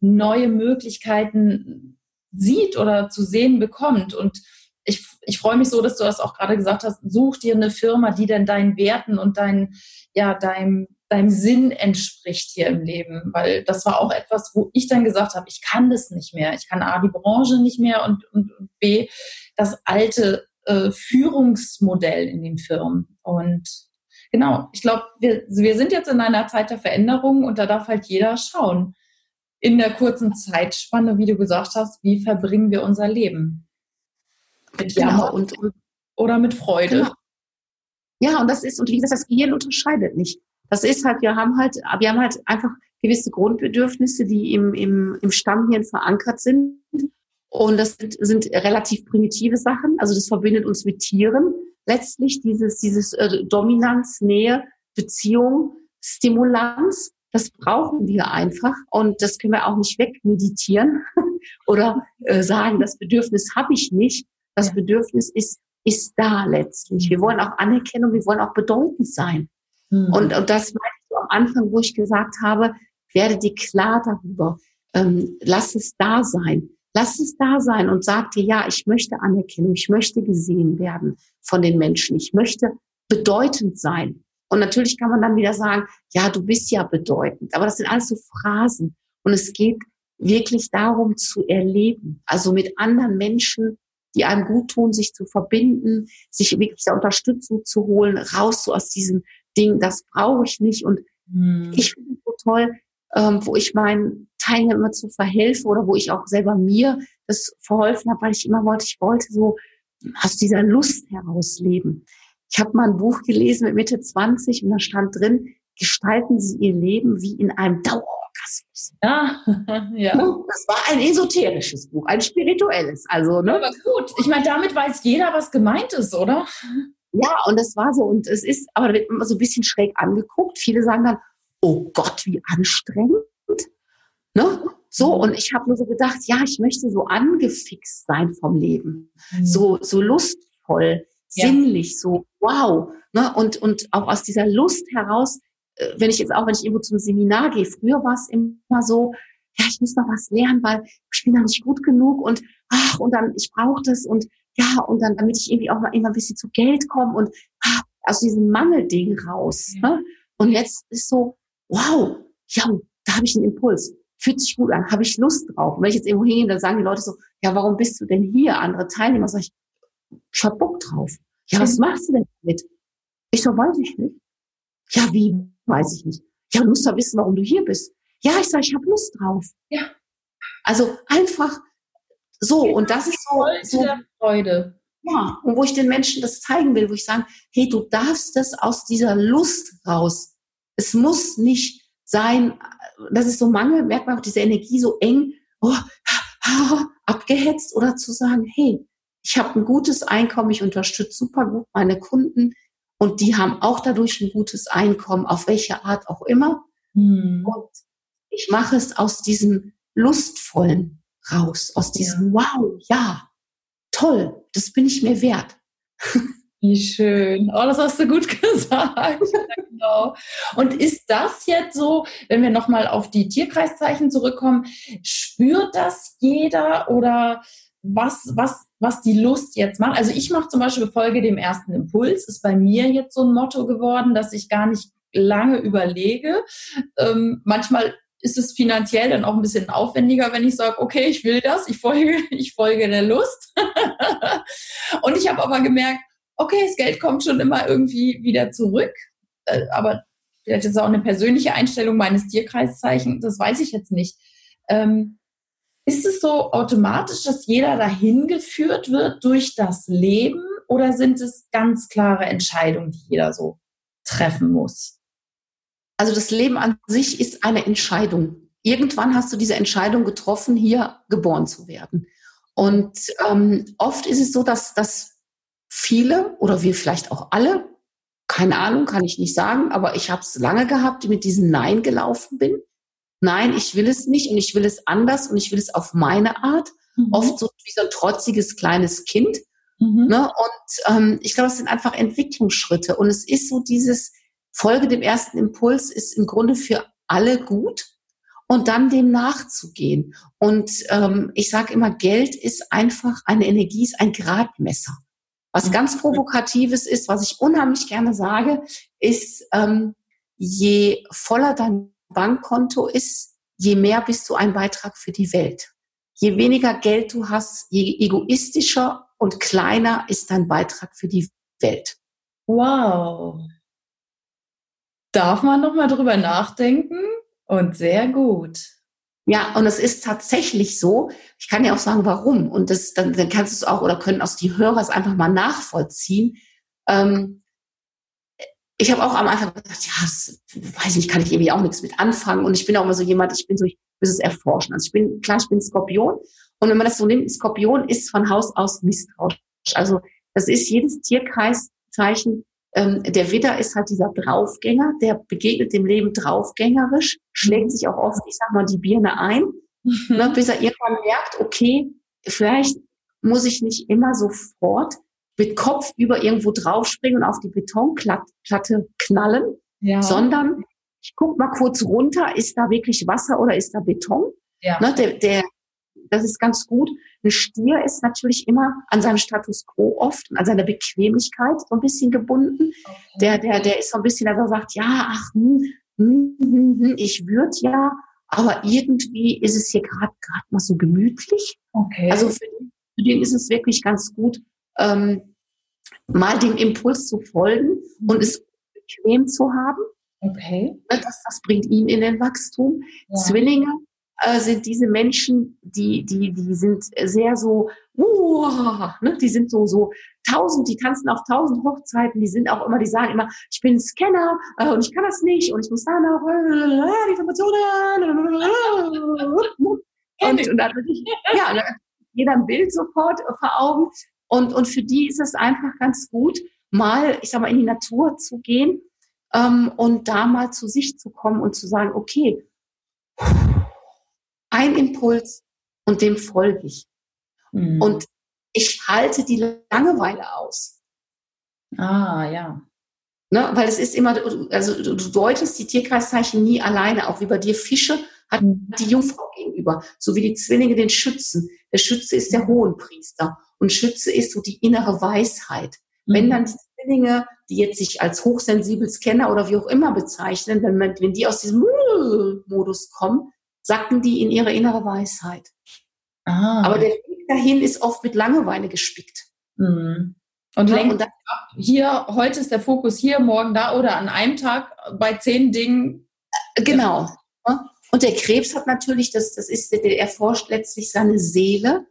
neue Möglichkeiten sieht oder zu sehen bekommt. Und ich, ich freue mich so, dass du das auch gerade gesagt hast. Such dir eine Firma, die denn deinen Werten und dein, ja, deinem, deinem Sinn entspricht hier im Leben. Weil das war auch etwas, wo ich dann gesagt habe, ich kann das nicht mehr. Ich kann A, die Branche nicht mehr und, und, und B, das alte äh, Führungsmodell in den Firmen. Und genau, ich glaube, wir, wir sind jetzt in einer Zeit der Veränderung und da darf halt jeder schauen. In der kurzen Zeitspanne, wie du gesagt hast, wie verbringen wir unser Leben? Mit genau. Jammer und, und, oder mit Freude. Genau. Ja, und das ist, und wie gesagt, das Gehirn unterscheidet nicht. Das ist halt, wir haben halt, wir haben halt einfach gewisse Grundbedürfnisse, die im, im, im Stammhirn verankert sind. Und das sind, sind relativ primitive Sachen. Also das verbindet uns mit Tieren. Letztlich dieses, dieses äh, Dominanz, Nähe, Beziehung, Stimulanz, das brauchen wir einfach. Und das können wir auch nicht wegmeditieren oder äh, sagen, das Bedürfnis habe ich nicht. Das Bedürfnis ist, ist da letztlich. Wir wollen auch Anerkennung, wir wollen auch bedeutend sein. Mhm. Und, und das ich so am Anfang, wo ich gesagt habe, werde dir klar darüber. Ähm, lass es da sein. Lass es da sein und sag dir, ja, ich möchte Anerkennung, ich möchte gesehen werden von den Menschen, ich möchte bedeutend sein. Und natürlich kann man dann wieder sagen, ja, du bist ja bedeutend. Aber das sind alles so Phrasen. Und es geht wirklich darum zu erleben, also mit anderen Menschen die einem gut tun, sich zu verbinden, sich wirklich da Unterstützung zu holen, raus so aus diesem Ding, das brauche ich nicht. Und mhm. ich finde es so toll, ähm, wo ich meinen Teilnehmern immer zu verhelfe oder wo ich auch selber mir das verholfen habe, weil ich immer wollte, ich wollte so aus dieser Lust herausleben. Ich habe mal ein Buch gelesen mit Mitte 20 und da stand drin, gestalten Sie Ihr Leben wie in einem Dauerorgasmus. Ja, ja. Das war ein esoterisches Buch, ein spirituelles. Also, ne? Aber gut, ich meine, damit weiß jeder, was gemeint ist, oder? Ja, und das war so. Und es ist, aber da wird immer so ein bisschen schräg angeguckt. Viele sagen dann, oh Gott, wie anstrengend. Ne? So, mhm. und ich habe nur so gedacht, ja, ich möchte so angefixt sein vom Leben. Mhm. So, so lustvoll, ja. sinnlich, so wow. Ne? Und, und auch aus dieser Lust heraus äh, wenn ich jetzt auch, wenn ich irgendwo zum Seminar gehe, früher war es immer so, ja, ich muss noch was lernen, weil ich bin da nicht gut genug und ach, und dann, ich brauche das und ja, und dann, damit ich irgendwie auch mal immer ein bisschen zu Geld komme und ach, aus diesem Mangelding raus. Ja. Ne? Und jetzt ist so, wow, ja, da habe ich einen Impuls. Fühlt sich gut an, habe ich Lust drauf. Und wenn ich jetzt irgendwo hingehe, dann sagen die Leute so, ja, warum bist du denn hier? Andere Teilnehmer, sag ich, ich hab Bock drauf. Ja, was machst du denn damit? Ich so, weiß ich nicht. Ja, wie? Weiß ich nicht. Ja, du musst doch wissen, warum du hier bist. Ja, ich sage, ich habe Lust drauf. Ja. Also einfach so. Genau, und das ist so, so Freude. Ja, und wo ich den Menschen das zeigen will, wo ich sage, hey, du darfst das aus dieser Lust raus. Es muss nicht sein, das ist so Mangel, merkt man auch diese Energie so eng, oh, abgehetzt oder zu sagen, hey, ich habe ein gutes Einkommen, ich unterstütze super gut meine Kunden, und die haben auch dadurch ein gutes Einkommen, auf welche Art auch immer. Mhm. Und ich mache es aus diesem Lustvollen. raus, aus diesem ja. Wow, ja, toll, das bin ich mir wert. Wie schön. Oh, das hast du gut gesagt. genau. Und ist das jetzt so, wenn wir nochmal auf die Tierkreiszeichen zurückkommen, spürt das jeder oder was, was, was die Lust jetzt macht? Also ich mache zum Beispiel Folge dem ersten Impuls, ist bei mir jetzt so ein Motto geworden, dass ich gar nicht lange überlege. Ähm, manchmal ist es finanziell dann auch ein bisschen aufwendiger, wenn ich sage, okay, ich will das, ich folge, ich folge der Lust. und ich habe aber gemerkt, okay, das Geld kommt schon immer irgendwie wieder zurück. Äh, aber vielleicht ist es auch eine persönliche Einstellung meines Tierkreiszeichens, das weiß ich jetzt nicht. Ähm, ist es so automatisch, dass jeder dahin geführt wird durch das Leben oder sind es ganz klare Entscheidungen, die jeder so treffen muss? Also das Leben an sich ist eine Entscheidung. Irgendwann hast du diese Entscheidung getroffen, hier geboren zu werden. Und ähm, oft ist es so, dass, dass viele oder wir vielleicht auch alle, keine Ahnung, kann ich nicht sagen, aber ich habe es lange gehabt, die mit diesem Nein gelaufen bin. Nein, ich will es nicht und ich will es anders und ich will es auf meine Art. Mhm. Oft so wie so ein trotziges kleines Kind. Mhm. Ne? Und ähm, ich glaube, es sind einfach Entwicklungsschritte. Und es ist so dieses Folge dem ersten Impuls ist im Grunde für alle gut und dann dem nachzugehen. Und ähm, ich sage immer, Geld ist einfach eine Energie, ist ein Gradmesser. Was mhm. ganz Provokatives ist, was ich unheimlich gerne sage, ist, ähm, je voller dein Bankkonto ist, je mehr bist du ein Beitrag für die Welt. Je weniger Geld du hast, je egoistischer und kleiner ist dein Beitrag für die Welt. Wow. Darf man noch mal drüber nachdenken? Und sehr gut. Ja, und es ist tatsächlich so. Ich kann ja auch sagen, warum. Und das, dann, dann kannst du es auch oder können auch die Hörer es einfach mal nachvollziehen. Ähm, ich habe auch am Anfang gedacht, ja, das, weiß nicht, kann ich irgendwie auch nichts mit anfangen. Und ich bin auch immer so jemand, ich bin so, ich muss es erforschen. Also ich bin, klar, ich bin Skorpion. Und wenn man das so nimmt, Skorpion ist von Haus aus misstrauisch. Also das ist jedes Tierkreiszeichen ähm, der Widder ist halt dieser Draufgänger, der begegnet dem Leben draufgängerisch, schlägt sich auch oft, ich sag mal, die Birne ein, ne, bis er irgendwann merkt, okay, vielleicht muss ich nicht immer sofort mit Kopf über irgendwo draufspringen und auf die Betonplatte knallen, ja. sondern ich guck mal kurz runter, ist da wirklich Wasser oder ist da Beton? Ja. Ne, der, der, das ist ganz gut. Ein Stier ist natürlich immer an seinem Status quo oft an seiner Bequemlichkeit so ein bisschen gebunden. Okay. Der, der, der ist so ein bisschen, dass er sagt, ja, ach, hm, hm, hm, hm ich würde ja, aber irgendwie ist es hier gerade gerade mal so gemütlich. Okay. Also für den, für den ist es wirklich ganz gut, ähm, mal dem Impuls zu folgen mhm. und es bequem zu haben. Okay. Ne, das, das bringt ihn in den Wachstum. Ja. Zwillinge äh, sind diese Menschen, die, die, die sind sehr so, uh, ne, die sind so, so tausend, die tanzen auf tausend Hochzeiten, die sind auch immer, die sagen immer, ich bin Scanner äh, und ich kann das nicht und ich muss da noch äh, Informationen und, und dann, ja, dann jeder ein Bild sofort vor Augen. Und, und für die ist es einfach ganz gut, mal, ich sag mal, in die Natur zu gehen ähm, und da mal zu sich zu kommen und zu sagen, okay, ein Impuls und dem folge ich. Mhm. Und ich halte die Langeweile aus. Ah, ja. Ne, weil es ist immer, also du deutest die Tierkreiszeichen nie alleine, auch wie bei dir Fische hat mhm. die Jungfrau gegenüber, so wie die Zwillinge den Schützen. Der Schütze ist der mhm. Hohenpriester und Schütze ist so die innere Weisheit. Mhm. Wenn dann die Zwillinge, die jetzt sich als hochsensibel Scanner oder wie auch immer bezeichnen, wenn, man, wenn die aus diesem Modus kommen, sacken die in ihre innere Weisheit. Ah. Aber der Weg dahin ist oft mit Langeweile gespickt. Mhm. Und, ja, und hier, heute ist der Fokus hier, morgen da oder an einem Tag bei zehn Dingen. Äh, genau. Und der Krebs hat natürlich, das, das ist, der erforscht letztlich seine Seele.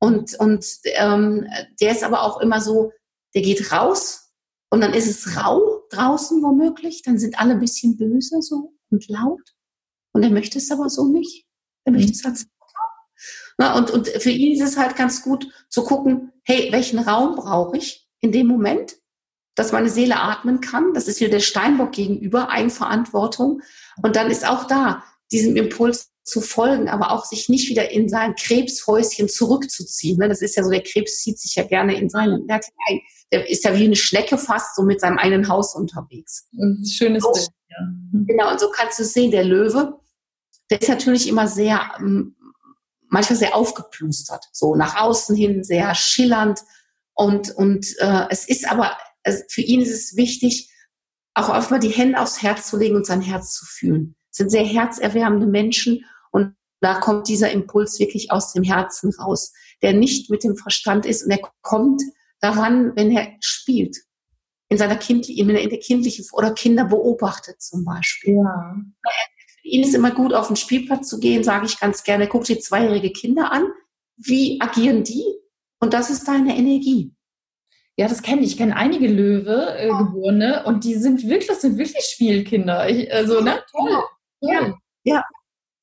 Und, und ähm, der ist aber auch immer so, der geht raus und dann ist es rau draußen womöglich, dann sind alle ein bisschen böse so und laut. Und er möchte es aber so nicht. Er möchte es halt Na, und, und für ihn ist es halt ganz gut zu gucken, hey, welchen Raum brauche ich in dem Moment, dass meine Seele atmen kann. Das ist wieder der Steinbock gegenüber, Eigenverantwortung. Und dann ist auch da diesem Impuls zu folgen, aber auch sich nicht wieder in sein Krebshäuschen zurückzuziehen. Ne? Das ist ja so, der Krebs zieht sich ja gerne in seinen, der, der ist ja wie eine Schnecke fast so mit seinem eigenen Haus unterwegs. Schönes so, Bild. Ja. Genau, und so kannst du sehen, der Löwe, der ist natürlich immer sehr, ähm, manchmal sehr aufgeplustert, so nach außen hin sehr schillernd. Und, und äh, es ist aber, also für ihn ist es wichtig, auch oft mal die Hände aufs Herz zu legen und sein Herz zu fühlen. Sind sehr herzerwärmende Menschen und da kommt dieser Impuls wirklich aus dem Herzen raus, der nicht mit dem Verstand ist und er kommt daran, wenn er spielt. In seiner kindlichen, in der kindlichen oder Kinder beobachtet zum Beispiel. Ja. Für ihn ist immer gut, auf den Spielplatz zu gehen, sage ich ganz gerne, guck dir zweijährige Kinder an. Wie agieren die? Und das ist deine Energie. Ja, das kenne ich. Ich kenne einige Löwe äh, geborene und die sind wirklich, das sind wirklich Spielkinder. Ich, also, ne? Toll. Ja, ja.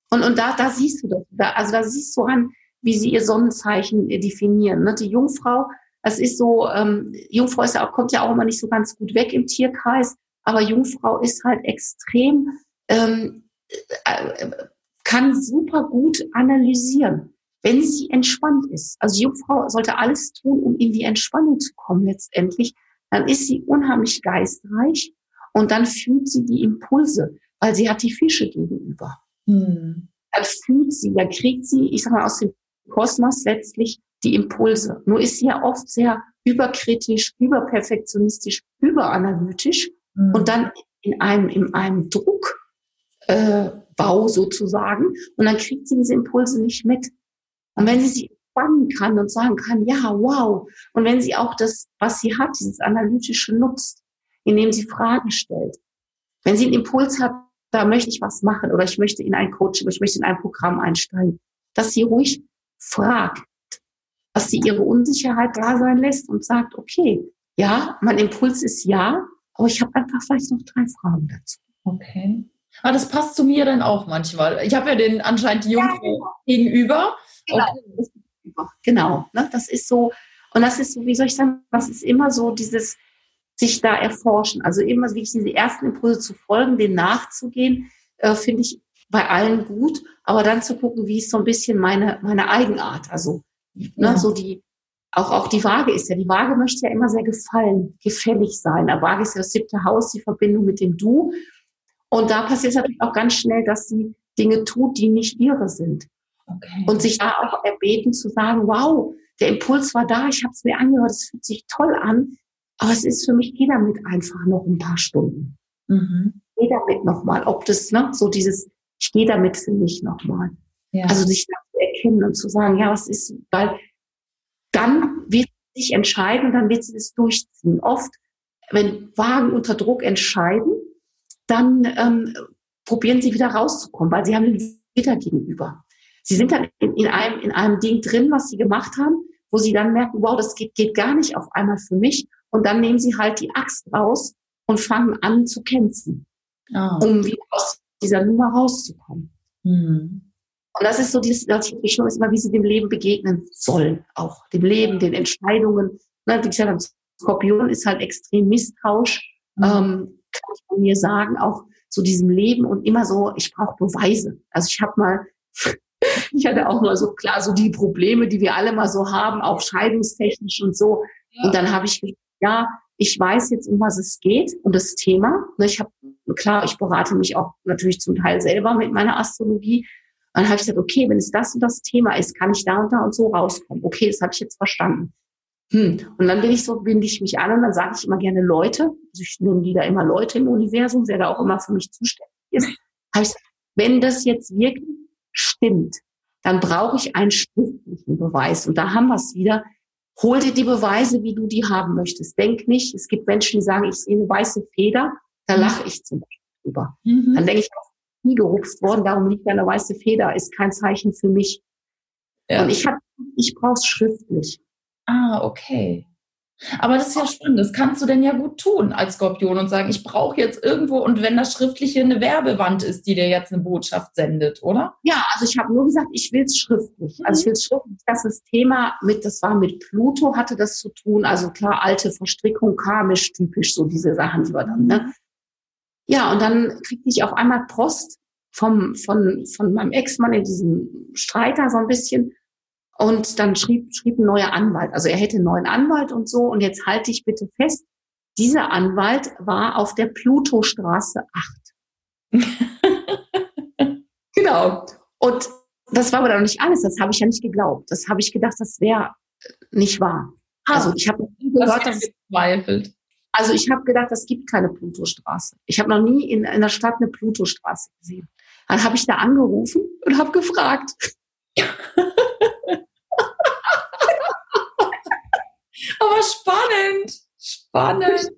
Und, und da, da siehst du das. Da, also da siehst du an, wie sie ihr Sonnenzeichen äh, definieren. Ne? Die Jungfrau, das ist so, ähm, Jungfrau ist ja auch, kommt ja auch immer nicht so ganz gut weg im Tierkreis, aber Jungfrau ist halt extrem, ähm, äh, kann super gut analysieren, wenn sie entspannt ist. Also Jungfrau sollte alles tun, um in die Entspannung zu kommen letztendlich. Dann ist sie unheimlich geistreich und dann fühlt sie die Impulse, weil sie hat die Fische gegenüber. Hm. Dann fühlt sie, dann kriegt sie, ich sag mal, aus dem Kosmos letztlich die Impulse. Nur ist sie ja oft sehr überkritisch, überperfektionistisch, überanalytisch hm. und dann in einem, in einem Druckbau äh, sozusagen. Und dann kriegt sie diese Impulse nicht mit. Und wenn sie sich entspannen kann und sagen kann, ja, wow. Und wenn sie auch das, was sie hat, dieses Analytische nutzt, indem sie Fragen stellt. Wenn sie einen Impuls hat, da möchte ich was machen oder ich möchte in ein Coaching oder ich möchte in ein Programm einsteigen, dass sie ruhig fragt, dass sie ihre Unsicherheit da sein lässt und sagt, okay, ja, mein Impuls ist ja, aber ich habe einfach vielleicht noch drei Fragen dazu. Okay. Aber ah, das passt zu mir dann auch manchmal. Ich habe ja den anscheinend die Jungfrau ja, genau. gegenüber. Genau, okay. genau ne? das ist so, und das ist so, wie soll ich sagen, das ist immer so dieses, sich da erforschen. Also immer wirklich diese ersten Impulse zu folgen, denen nachzugehen, äh, finde ich bei allen gut. Aber dann zu gucken, wie ist so ein bisschen meine, meine Eigenart. Also, ne, ja. so die, auch, auch die Waage ist ja, die Waage möchte ja immer sehr gefallen, gefällig sein. Der Waage ist ja das siebte Haus, die Verbindung mit dem Du. Und da passiert es natürlich auch ganz schnell, dass sie Dinge tut, die nicht ihre sind. Okay. Und sich da auch erbeten zu sagen, wow, der Impuls war da, ich habe es mir angehört, es fühlt sich toll an, aber es ist für mich, geh damit einfach noch ein paar Stunden. Mhm. Geh damit nochmal. Ob das, ne, so dieses, ich gehe damit für mich nochmal. Ja. Also sich da zu erkennen und zu sagen, ja, was ist, weil dann wird sie sich entscheiden und dann wird sie das durchziehen. Oft, wenn Wagen unter Druck entscheiden, dann ähm, probieren sie wieder rauszukommen, weil sie haben den Witter gegenüber. Sie sind dann in, in, einem, in einem Ding drin, was sie gemacht haben, wo sie dann merken, wow, das geht, geht gar nicht auf einmal für mich. Und dann nehmen sie halt die Axt raus und fangen an zu kämpfen, oh. um wieder aus dieser Nummer rauszukommen. Mhm. Und das ist so dieses, was ich schon ist immer, wie sie dem Leben begegnen sollen, auch dem Leben, den Entscheidungen. Ne, wie gesagt, Skorpion ist halt extrem misstrauisch, mhm. ähm, kann ich von mir sagen, auch zu diesem Leben und immer so, ich brauche Beweise. Also ich habe mal, ich hatte auch mal so klar so die Probleme, die wir alle mal so haben, auch scheidungstechnisch und so. Ja. Und dann habe ich ja, ich weiß jetzt, um was es geht und das Thema. Ne, ich habe, klar, ich berate mich auch natürlich zum Teil selber mit meiner Astrologie. dann habe ich gesagt, okay, wenn es das und das Thema ist, kann ich da und da und so rauskommen. Okay, das habe ich jetzt verstanden. Hm. Und dann bin ich so, binde ich mich an und dann sage ich immer gerne Leute. Also ich nenne die da immer Leute im Universum, wer da auch immer für mich zuständig ist. Habe ich gesagt, wenn das jetzt wirklich stimmt, dann brauche ich einen schriftlichen Beweis. Und da haben wir es wieder. Hol dir die Beweise, wie du die haben möchtest. Denk nicht, es gibt Menschen, die sagen, ich sehe eine weiße Feder, da lache ich zum Beispiel drüber. Mhm. Dann denke ich, nie gerupft worden, darum liegt eine weiße Feder, ist kein Zeichen für mich. Ja. Und ich hab, ich brauch's schriftlich. Ah, okay. Aber das ist ja spannend. Das kannst du denn ja gut tun als Skorpion und sagen, ich brauche jetzt irgendwo und wenn das schriftliche eine Werbewand ist, die dir jetzt eine Botschaft sendet, oder? Ja, also ich habe nur gesagt, ich will es schriftlich. Also ich will es schriftlich. Das ist Thema mit, das war mit Pluto, hatte das zu tun. Also klar, alte Verstrickung, karmisch, typisch, so diese Sachen, die wir dann, ne? Ja, und dann kriegte ich auf einmal Post vom, von, von meinem Ex-Mann in diesem Streiter so ein bisschen. Und dann schrieb, schrieb ein neuer Anwalt. Also er hätte einen neuen Anwalt und so. Und jetzt halte ich bitte fest, dieser Anwalt war auf der Plutostraße 8. genau. Und das war aber noch nicht alles. Das habe ich ja nicht geglaubt. Das habe ich gedacht, das wäre nicht wahr. Ah, also ich habe gehört, dass gezweifelt. Also ich habe gedacht, es gibt keine Plutostraße. Ich habe noch nie in einer Stadt eine Plutostraße gesehen. Dann habe ich da angerufen und habe gefragt. Aber spannend, spannend.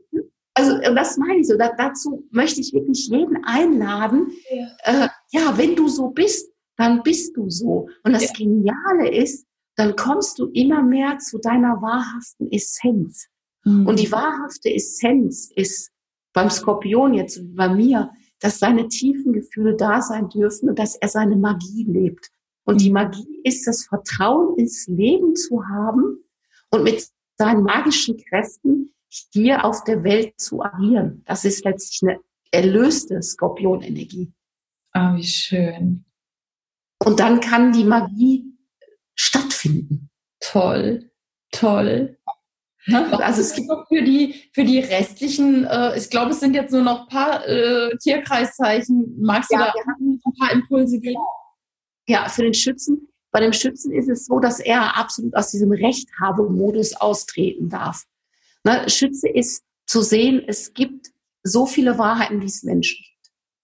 Also das meine ich so. Da, dazu möchte ich wirklich jeden einladen. Ja. Äh, ja, wenn du so bist, dann bist du so. Und das ja. Geniale ist, dann kommst du immer mehr zu deiner wahrhaften Essenz. Mhm. Und die wahrhafte Essenz ist beim Skorpion jetzt wie bei mir, dass seine tiefen Gefühle da sein dürfen und dass er seine Magie lebt. Und die mhm. Magie ist das Vertrauen ins Leben zu haben und mit seinen magischen Kräften hier auf der Welt zu agieren. Das ist letztlich eine erlöste Skorpionenergie. Ah, oh, wie schön. Und dann kann die Magie stattfinden. Toll, toll. Ne? Also es gibt noch für die, für die restlichen, äh, ich glaube, es sind jetzt nur noch ein paar äh, Tierkreiszeichen. Magst du ja, da ein paar Impulse geben? Ja, für den Schützen. Bei dem Schützen ist es so, dass er absolut aus diesem Rechthabe-Modus austreten darf. Ne? Schütze ist zu sehen, es gibt so viele Wahrheiten, wie es Menschen gibt.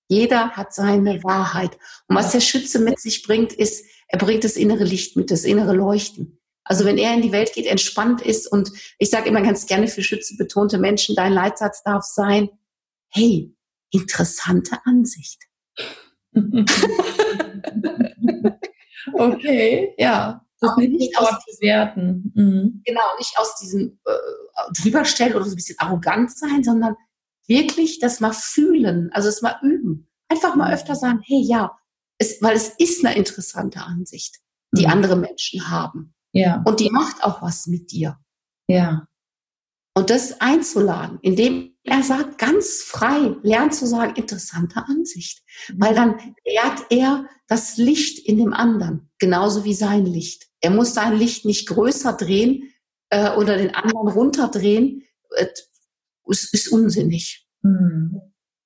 Jeder hat seine Wahrheit. Und was der Schütze mit sich bringt, ist, er bringt das innere Licht mit, das innere Leuchten. Also wenn er in die Welt geht, entspannt ist und ich sage immer ganz gerne für Schütze betonte Menschen, dein Leitsatz darf sein, hey, interessante Ansicht. okay, ja. Das nicht, nicht aus bewerten. Mhm. Genau, nicht aus diesem äh, drüberstellen oder so ein bisschen arrogant sein, sondern wirklich das mal fühlen, also das mal üben. Einfach mal öfter sagen, hey, ja, es, weil es ist eine interessante Ansicht, die mhm. andere Menschen haben. Ja. Und die macht auch was mit dir. Ja. Und das einzuladen, indem er sagt, ganz frei, lernt zu sagen, interessante Ansicht. Weil dann ehrt er das Licht in dem anderen, genauso wie sein Licht. Er muss sein Licht nicht größer drehen äh, oder den anderen runterdrehen. Es ist unsinnig. Mhm.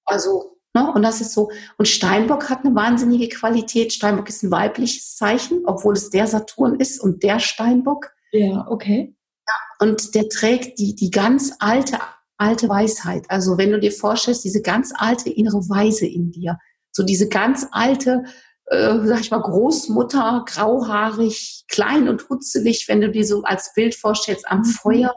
Also Ne? Und das ist so. Und Steinbock hat eine wahnsinnige Qualität. Steinbock ist ein weibliches Zeichen, obwohl es der Saturn ist und der Steinbock. Ja, okay. Ja, und der trägt die, die ganz alte, alte Weisheit. Also wenn du dir vorstellst, diese ganz alte innere Weise in dir. So diese ganz alte, äh, sag ich mal, Großmutter, grauhaarig, klein und hutzelig, wenn du dir so als Bild vorstellst am mhm. Feuer,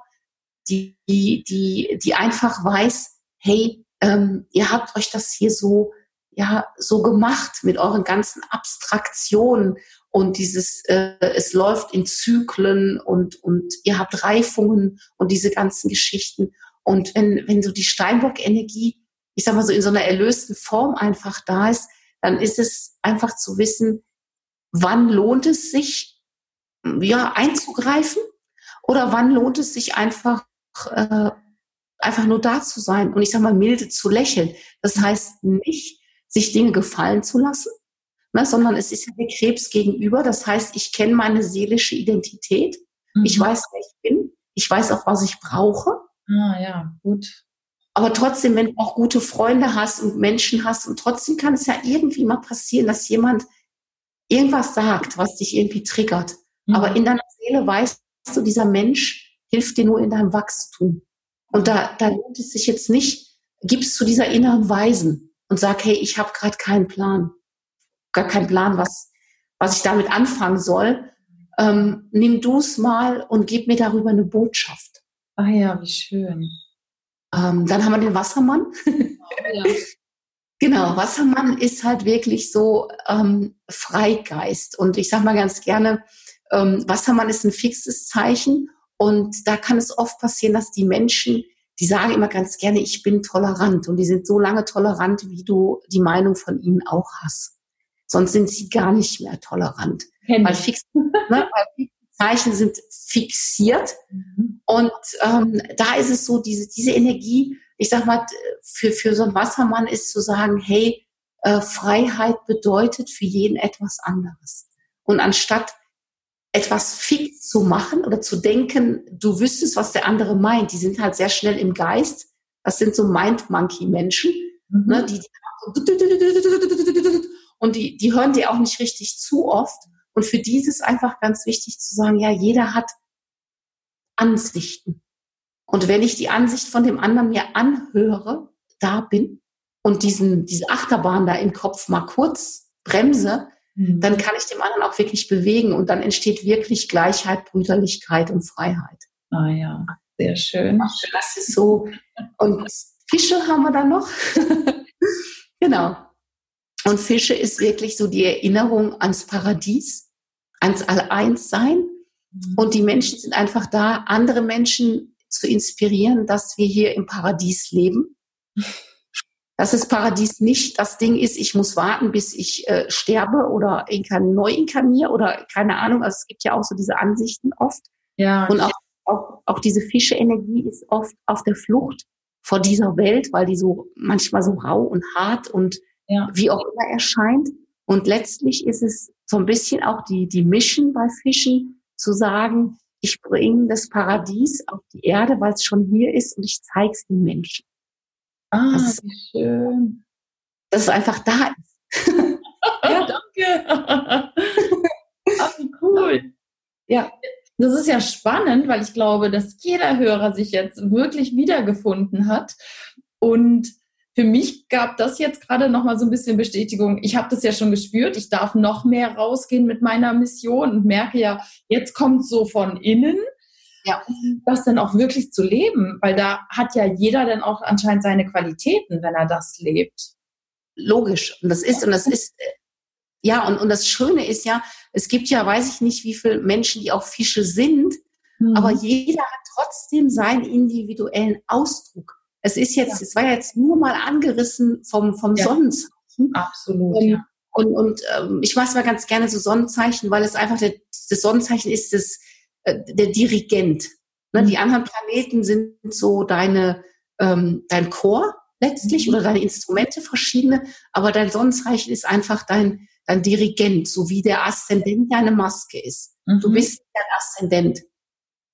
die, die, die, die einfach weiß, hey, ähm, ihr habt euch das hier so, ja, so gemacht mit euren ganzen Abstraktionen und dieses, äh, es läuft in Zyklen und, und ihr habt Reifungen und diese ganzen Geschichten. Und wenn, wenn so die Steinbock-Energie, ich sag mal so in so einer erlösten Form einfach da ist, dann ist es einfach zu wissen, wann lohnt es sich, ja, einzugreifen oder wann lohnt es sich einfach, äh, einfach nur da zu sein und ich sag mal milde zu lächeln. Das heißt nicht, sich Dinge gefallen zu lassen, ne, sondern es ist ja der Krebs gegenüber. Das heißt, ich kenne meine seelische Identität. Mhm. Ich weiß, wer ich bin. Ich weiß auch, was ich brauche. Ah, ja, gut. Aber trotzdem, wenn du auch gute Freunde hast und Menschen hast und trotzdem kann es ja irgendwie mal passieren, dass jemand irgendwas sagt, was dich irgendwie triggert. Mhm. Aber in deiner Seele weißt du, dieser Mensch hilft dir nur in deinem Wachstum. Und da, da lohnt es sich jetzt nicht, gibst zu dieser inneren Weisen und sag, hey, ich habe gerade keinen Plan, gar keinen Plan, was, was ich damit anfangen soll. Ähm, nimm du es mal und gib mir darüber eine Botschaft. Ah ja, wie schön. Ähm, dann haben wir den Wassermann. Oh, ja. genau, Wassermann ist halt wirklich so ähm, Freigeist. Und ich sage mal ganz gerne, ähm, Wassermann ist ein fixes Zeichen und da kann es oft passieren, dass die Menschen, die sagen immer ganz gerne, ich bin tolerant. Und die sind so lange tolerant, wie du die Meinung von ihnen auch hast. Sonst sind sie gar nicht mehr tolerant. Weil, fix, ne, weil Zeichen sind fixiert. Mhm. Und ähm, da ist es so, diese, diese Energie, ich sag mal, für, für so einen Wassermann ist zu sagen, hey, äh, Freiheit bedeutet für jeden etwas anderes. Und anstatt etwas fix zu machen oder zu denken, du wüsstest, was der andere meint, die sind halt sehr schnell im Geist. Das sind so Mind-Monkey-Menschen, mhm. ne, die, und die, die hören dir auch nicht richtig zu oft. Und für die ist es einfach ganz wichtig zu sagen, ja, jeder hat Ansichten. Und wenn ich die Ansicht von dem anderen mir anhöre, da bin und diesen, diese Achterbahn da im Kopf mal kurz bremse, mhm. dann kann ich dem anderen auch wirklich bewegen und dann entsteht wirklich Gleichheit, Brüderlichkeit und Freiheit. Ah ja, sehr schön. Das ist so. Und Fische haben wir dann noch. genau. Und Fische ist wirklich so die Erinnerung ans Paradies, ans All-Eins-Sein. Mhm. Und die Menschen sind einfach da, andere Menschen zu inspirieren, dass wir hier im Paradies leben. Dass das Paradies nicht das Ding ist, ich muss warten, bis ich äh, sterbe oder inkan neu inkarniere oder keine Ahnung. Also es gibt ja auch so diese Ansichten oft. Ja. Und auch, auch, auch diese Fische-Energie ist oft auf der Flucht vor dieser Welt, weil die so manchmal so rau und hart und ja. wie auch immer erscheint. Und letztlich ist es so ein bisschen auch die, die Mission bei Fischen, zu sagen, ich bringe das Paradies auf die Erde, weil es schon hier ist und ich zeige es den Menschen. Ah, das, wie schön. Dass es einfach da ist. ja, danke. Ach, wie cool. Ja, das ist ja spannend, weil ich glaube, dass jeder Hörer sich jetzt wirklich wiedergefunden hat und für mich gab das jetzt gerade noch mal so ein bisschen Bestätigung. Ich habe das ja schon gespürt. Ich darf noch mehr rausgehen mit meiner Mission und merke ja, jetzt kommt so von innen, ja. das dann auch wirklich zu leben, weil da hat ja jeder dann auch anscheinend seine Qualitäten, wenn er das lebt. Logisch. Und das ist, und das ist, äh, ja, und, und das Schöne ist ja, es gibt ja, weiß ich nicht, wie viele Menschen, die auch Fische sind, mhm. aber jeder hat trotzdem seinen individuellen Ausdruck. Es ist jetzt, ja. es war jetzt nur mal angerissen vom, vom ja. Sonnenzeichen. Absolut. Und, ja. und, und ähm, ich mache es mal ganz gerne so Sonnenzeichen, weil es einfach der, das Sonnenzeichen ist das, äh, der Dirigent. Ne? Mhm. Die anderen Planeten sind so deine, ähm, dein Chor letztlich mhm. oder deine Instrumente verschiedene, aber dein Sonnenzeichen ist einfach dein, dein Dirigent, so wie der Aszendent deine Maske ist. Mhm. Du bist der Aszendent.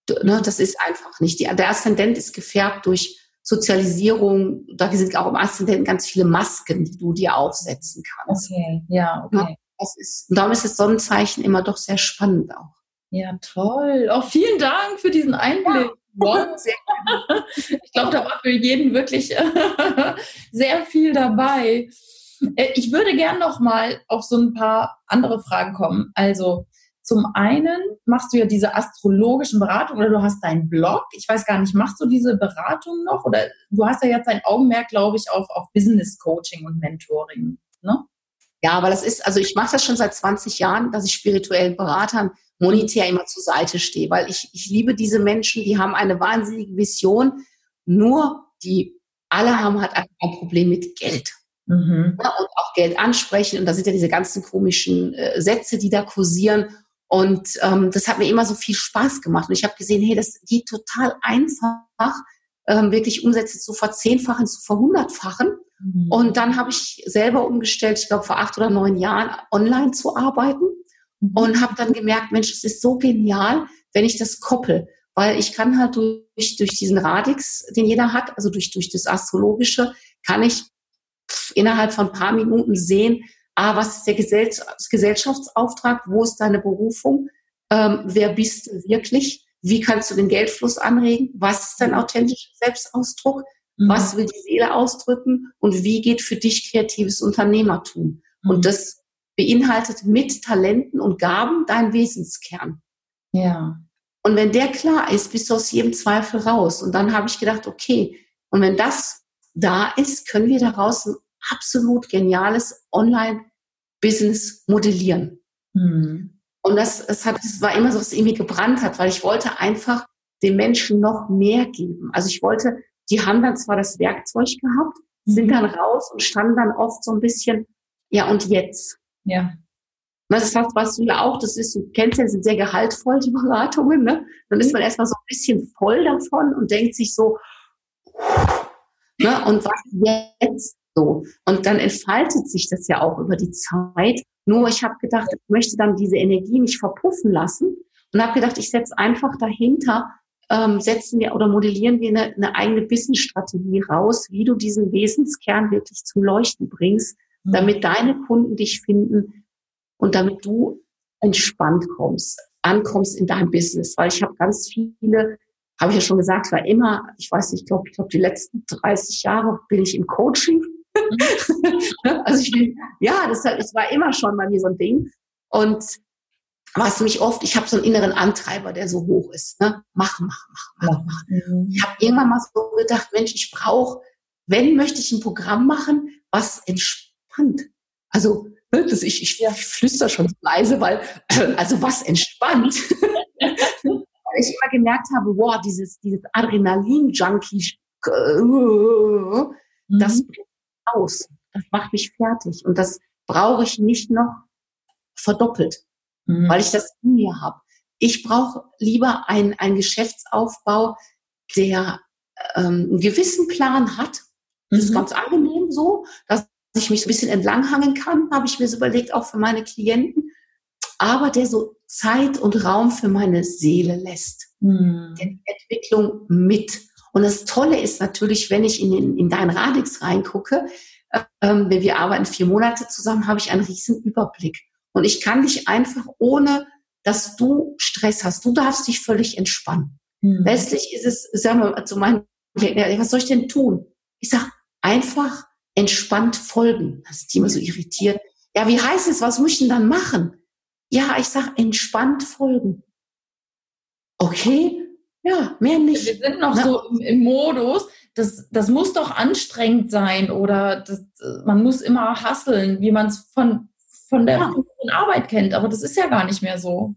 Du, ne, das ist einfach nicht. Die, der Aszendent ist gefärbt durch Sozialisierung, da sind auch im Aszendenten ganz viele Masken, die du dir aufsetzen kannst. Okay, ja, okay. Das ist, und darum ist das Sonnenzeichen immer doch sehr spannend auch. Ja, toll. Auch vielen Dank für diesen Einblick. Wow. ich glaube, da war für jeden wirklich sehr viel dabei. Äh, ich würde gern noch mal auf so ein paar andere Fragen kommen. Also zum einen machst du ja diese astrologischen Beratungen oder du hast deinen Blog. Ich weiß gar nicht, machst du diese Beratung noch? Oder du hast ja jetzt dein Augenmerk, glaube ich, auf, auf Business Coaching und Mentoring. Ne? Ja, aber das ist, also ich mache das schon seit 20 Jahren, dass ich spirituellen Beratern monetär immer zur Seite stehe, weil ich, ich liebe diese Menschen, die haben eine wahnsinnige Vision, nur die alle haben halt ein Problem mit Geld. Mhm. Ja, und auch Geld ansprechen. Und da sind ja diese ganzen komischen äh, Sätze, die da kursieren. Und ähm, das hat mir immer so viel Spaß gemacht. Und ich habe gesehen, hey, das geht total einfach, ähm, wirklich Umsätze zu verzehnfachen, zu verhundertfachen. Mhm. Und dann habe ich selber umgestellt, ich glaube vor acht oder neun Jahren, online zu arbeiten. Mhm. Und habe dann gemerkt, Mensch, es ist so genial, wenn ich das koppel. Weil ich kann halt durch, durch diesen Radix, den jeder hat, also durch, durch das Astrologische, kann ich innerhalb von ein paar Minuten sehen, ah, was ist der Gesellschaftsauftrag, wo ist deine Berufung, ähm, wer bist du wirklich, wie kannst du den Geldfluss anregen, was ist dein authentischer Selbstausdruck, mhm. was will die Seele ausdrücken und wie geht für dich kreatives Unternehmertum. Mhm. Und das beinhaltet mit Talenten und Gaben dein Wesenskern. Ja. Und wenn der klar ist, bist du aus jedem Zweifel raus. Und dann habe ich gedacht, okay, und wenn das da ist, können wir daraus ein absolut geniales Online-Business modellieren. Mhm. Und das, das, hat, das war immer so, was in mir gebrannt hat, weil ich wollte einfach den Menschen noch mehr geben. Also ich wollte, die haben dann zwar das Werkzeug gehabt, mhm. sind dann raus und standen dann oft so ein bisschen, ja und jetzt? Ja. Das heißt, was du ja auch, das ist, du kennst ja, sind sehr gehaltvoll, die Beratungen, ne? Dann ist man erstmal so ein bisschen voll davon und denkt sich so, ne? Und was jetzt? So. Und dann entfaltet sich das ja auch über die Zeit. Nur ich habe gedacht, ich möchte dann diese Energie nicht verpuffen lassen und habe gedacht, ich setze einfach dahinter, ähm, setzen wir oder modellieren wir eine, eine eigene Business-Strategie raus, wie du diesen Wesenskern wirklich zum Leuchten bringst, mhm. damit deine Kunden dich finden und damit du entspannt kommst, ankommst in deinem Business. Weil ich habe ganz viele, habe ich ja schon gesagt, war immer, ich weiß nicht, ich glaube, ich glaube, die letzten 30 Jahre bin ich im Coaching. Mhm. also ich bin, ja, das, das war immer schon bei mir so ein Ding. Und was mich oft, ich habe so einen inneren Antreiber, der so hoch ist. Ne? Mach, mach, mach, mach, mach. Mhm. Ich habe irgendwann mal so gedacht, Mensch, ich brauche, wenn möchte ich ein Programm machen, was entspannt. Also ne, das, ich, ich, ich flüster schon leise, weil also was entspannt. weil ich immer gemerkt habe, wow, dieses, dieses Adrenalin-Junkie, äh, das mhm. Aus. Das macht mich fertig. Und das brauche ich nicht noch verdoppelt mhm. weil ich das in mir habe. Ich brauche lieber einen, einen Geschäftsaufbau, der ähm, einen gewissen Plan hat. Das mhm. ist ganz angenehm so, dass ich mich so ein bisschen entlanghangen kann, habe ich mir so überlegt, auch für meine Klienten. Aber der so Zeit und Raum für meine Seele lässt. Mhm. Der Entwicklung mit. Und das Tolle ist natürlich, wenn ich in, in, in deinen Radix reingucke, ähm, wenn wir arbeiten vier Monate zusammen, habe ich einen riesen Überblick. Und ich kann dich einfach ohne, dass du Stress hast, du darfst dich völlig entspannen. Mhm. Letztlich ist es, sagen wir mal zu meinen, was soll ich denn tun? Ich sag einfach entspannt folgen. Das ist immer so irritiert. Ja, wie heißt es? Was muss ich denn dann machen? Ja, ich sag entspannt folgen. Okay, ja, mehr nicht. Wir sind noch Na? so im, im, Modus, das, das muss doch anstrengend sein oder das, man muss immer hasseln, wie man es von von der ja. Arbeit kennt. Aber das ist ja gar nicht mehr so.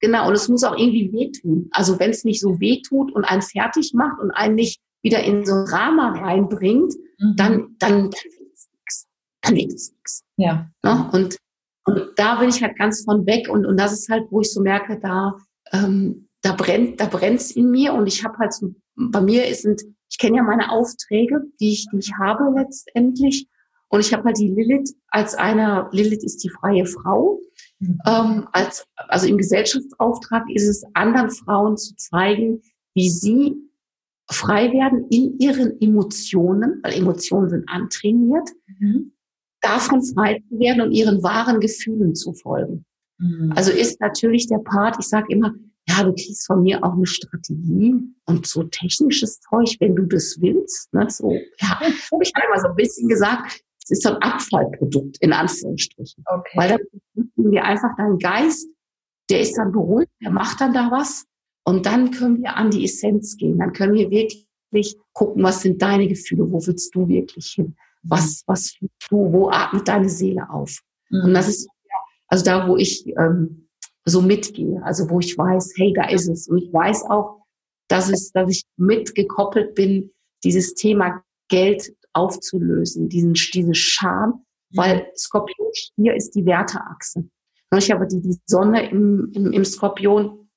Genau, und es muss auch irgendwie wehtun. Also wenn es nicht so wehtut und einen fertig macht und einen nicht wieder in so ein Drama reinbringt, mhm. dann, dann, dann wird es nichts. Dann wird es nichts. Ja. ja. Und, und da bin ich halt ganz von weg und, und das ist halt, wo ich so merke, da, ähm, da brennt, da brennt's in mir und ich habe halt so, bei mir sind, ich kenne ja meine Aufträge, die ich, die ich habe letztendlich und ich habe halt die Lilith als einer, Lilith ist die freie Frau. Mhm. Ähm, als, also im Gesellschaftsauftrag ist es anderen Frauen zu zeigen, wie sie frei werden in ihren Emotionen, weil Emotionen sind antrainiert, mhm. davon frei zu werden und ihren wahren Gefühlen zu folgen. Mhm. Also ist natürlich der Part, ich sage immer, ja, du kriegst von mir auch eine Strategie und so technisches Zeug, wenn du das willst. Ne? So, ja, habe ich einmal so ein bisschen gesagt, es ist so ein Abfallprodukt, in Anführungsstrichen. Okay. Weil dann wir einfach deinen Geist, der ist dann beruhigt, der macht dann da was. Und dann können wir an die Essenz gehen. Dann können wir wirklich gucken, was sind deine Gefühle, wo willst du wirklich hin? Was, was du, wo atmet deine Seele auf? Mhm. Und das ist also da, wo ich ähm, so mitgehe, also wo ich weiß, hey, da ist es. Und ich weiß auch, dass es, dass ich mitgekoppelt bin, dieses Thema Geld aufzulösen, diesen, diese Scham, weil Skorpion hier ist die Werteachse. Ich habe die, die Sonne im, im, im Skorpion.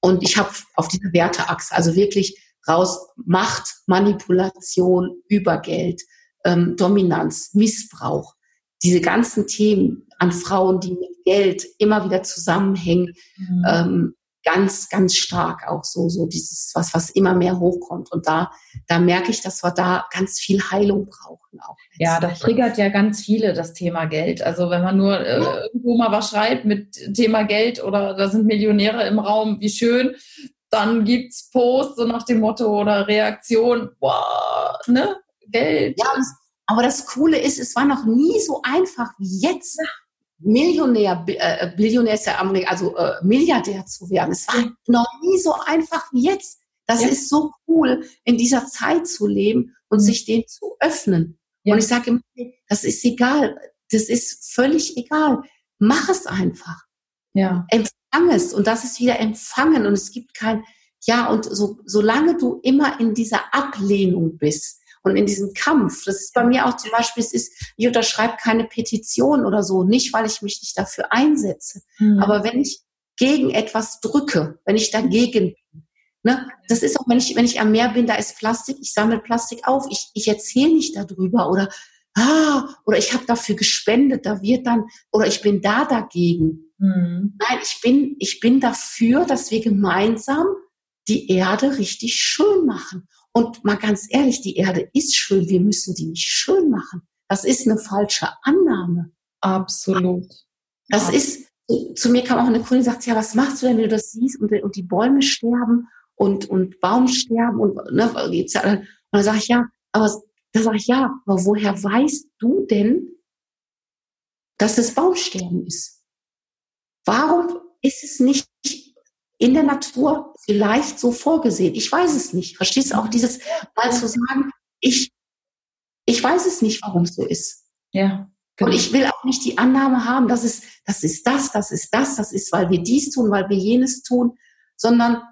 Und ich habe auf dieser Werteachse, also wirklich raus Macht, Manipulation, Übergeld, ähm, Dominanz, Missbrauch, diese ganzen Themen an Frauen, die mit Geld immer wieder zusammenhängen, mhm. ähm, ganz, ganz stark auch so, so dieses, was, was immer mehr hochkommt. Und da, da merke ich, dass wir da ganz viel Heilung brauchen auch. Ja, das triggert ja ganz viele, das Thema Geld. Also wenn man nur äh, irgendwo mal was schreibt mit Thema Geld oder da sind Millionäre im Raum, wie schön, dann gibt's Posts so nach dem Motto oder Reaktion, wow, ne, Geld. Ja, aber das Coole ist, es war noch nie so einfach wie jetzt. Millionär, äh, Billionär ist ja Amerika, also äh, Milliardär zu werden. Es war noch nie so einfach wie jetzt. Das ja. ist so cool, in dieser Zeit zu leben und mhm. sich dem zu öffnen. Ja. Und ich sage immer, das ist egal. Das ist völlig egal. Mach es einfach. Ja. Empfang es. Und das ist wieder empfangen. Und es gibt kein, ja, und so, solange du immer in dieser Ablehnung bist, und in diesem Kampf, das ist bei mir auch zum Beispiel, es ist, ich unterschreibe keine Petition oder so, nicht weil ich mich nicht dafür einsetze, mhm. aber wenn ich gegen etwas drücke, wenn ich dagegen bin, Ne? Das ist auch, wenn ich, wenn ich am Meer bin, da ist Plastik, ich sammle Plastik auf, ich, ich erzähle nicht darüber oder, ah, oder ich habe dafür gespendet, da wird dann, oder ich bin da dagegen. Mhm. Nein, ich bin, ich bin dafür, dass wir gemeinsam die Erde richtig schön machen. Und mal ganz ehrlich, die Erde ist schön, wir müssen die nicht schön machen. Das ist eine falsche Annahme. Absolut. Das ja. ist, zu mir kam auch eine Kundin, sagt, ja, was machst du denn, wenn du das siehst und, und die Bäume sterben und, und Baumsterben und, ne, und dann sage ich, ja, aber da sage ich, ja, aber woher weißt du denn, dass es Baumsterben ist? Warum ist es nicht in der Natur vielleicht so vorgesehen? Ich weiß es nicht. Verstehst du auch dieses mal zu sagen, ich, ich weiß es nicht, warum es so ist. Ja. Genau. Und ich will auch nicht die Annahme haben, dass es, das ist das, das ist das, das ist, weil wir dies tun, weil wir jenes tun, sondern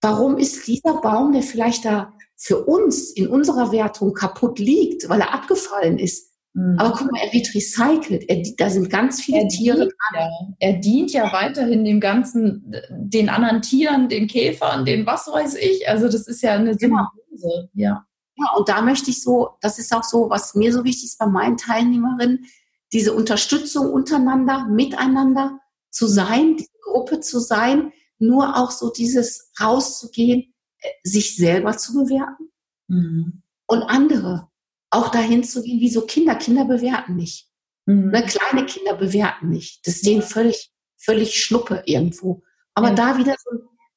warum ist dieser Baum, der vielleicht da für uns in unserer Wertung kaputt liegt, weil er abgefallen ist, mhm. aber guck mal, er wird recycelt. Er, da sind ganz viele er Tiere dient, Ja. Er dient ja weiterhin dem ganzen, den anderen Tieren, den Käfern, den was weiß ich. Also das ist ja eine genau. Symbiose. Ja. Ja, und da möchte ich so, das ist auch so, was mir so wichtig ist bei meinen Teilnehmerinnen, diese Unterstützung untereinander, miteinander zu sein, diese Gruppe zu sein, nur auch so dieses rauszugehen, äh, sich selber zu bewerten mhm. und andere auch dahin zu gehen, wie so Kinder. Kinder bewerten nicht. Mhm. Ne, kleine Kinder bewerten nicht. Das ist denen völlig, völlig Schnuppe irgendwo. Aber ja. da wieder so,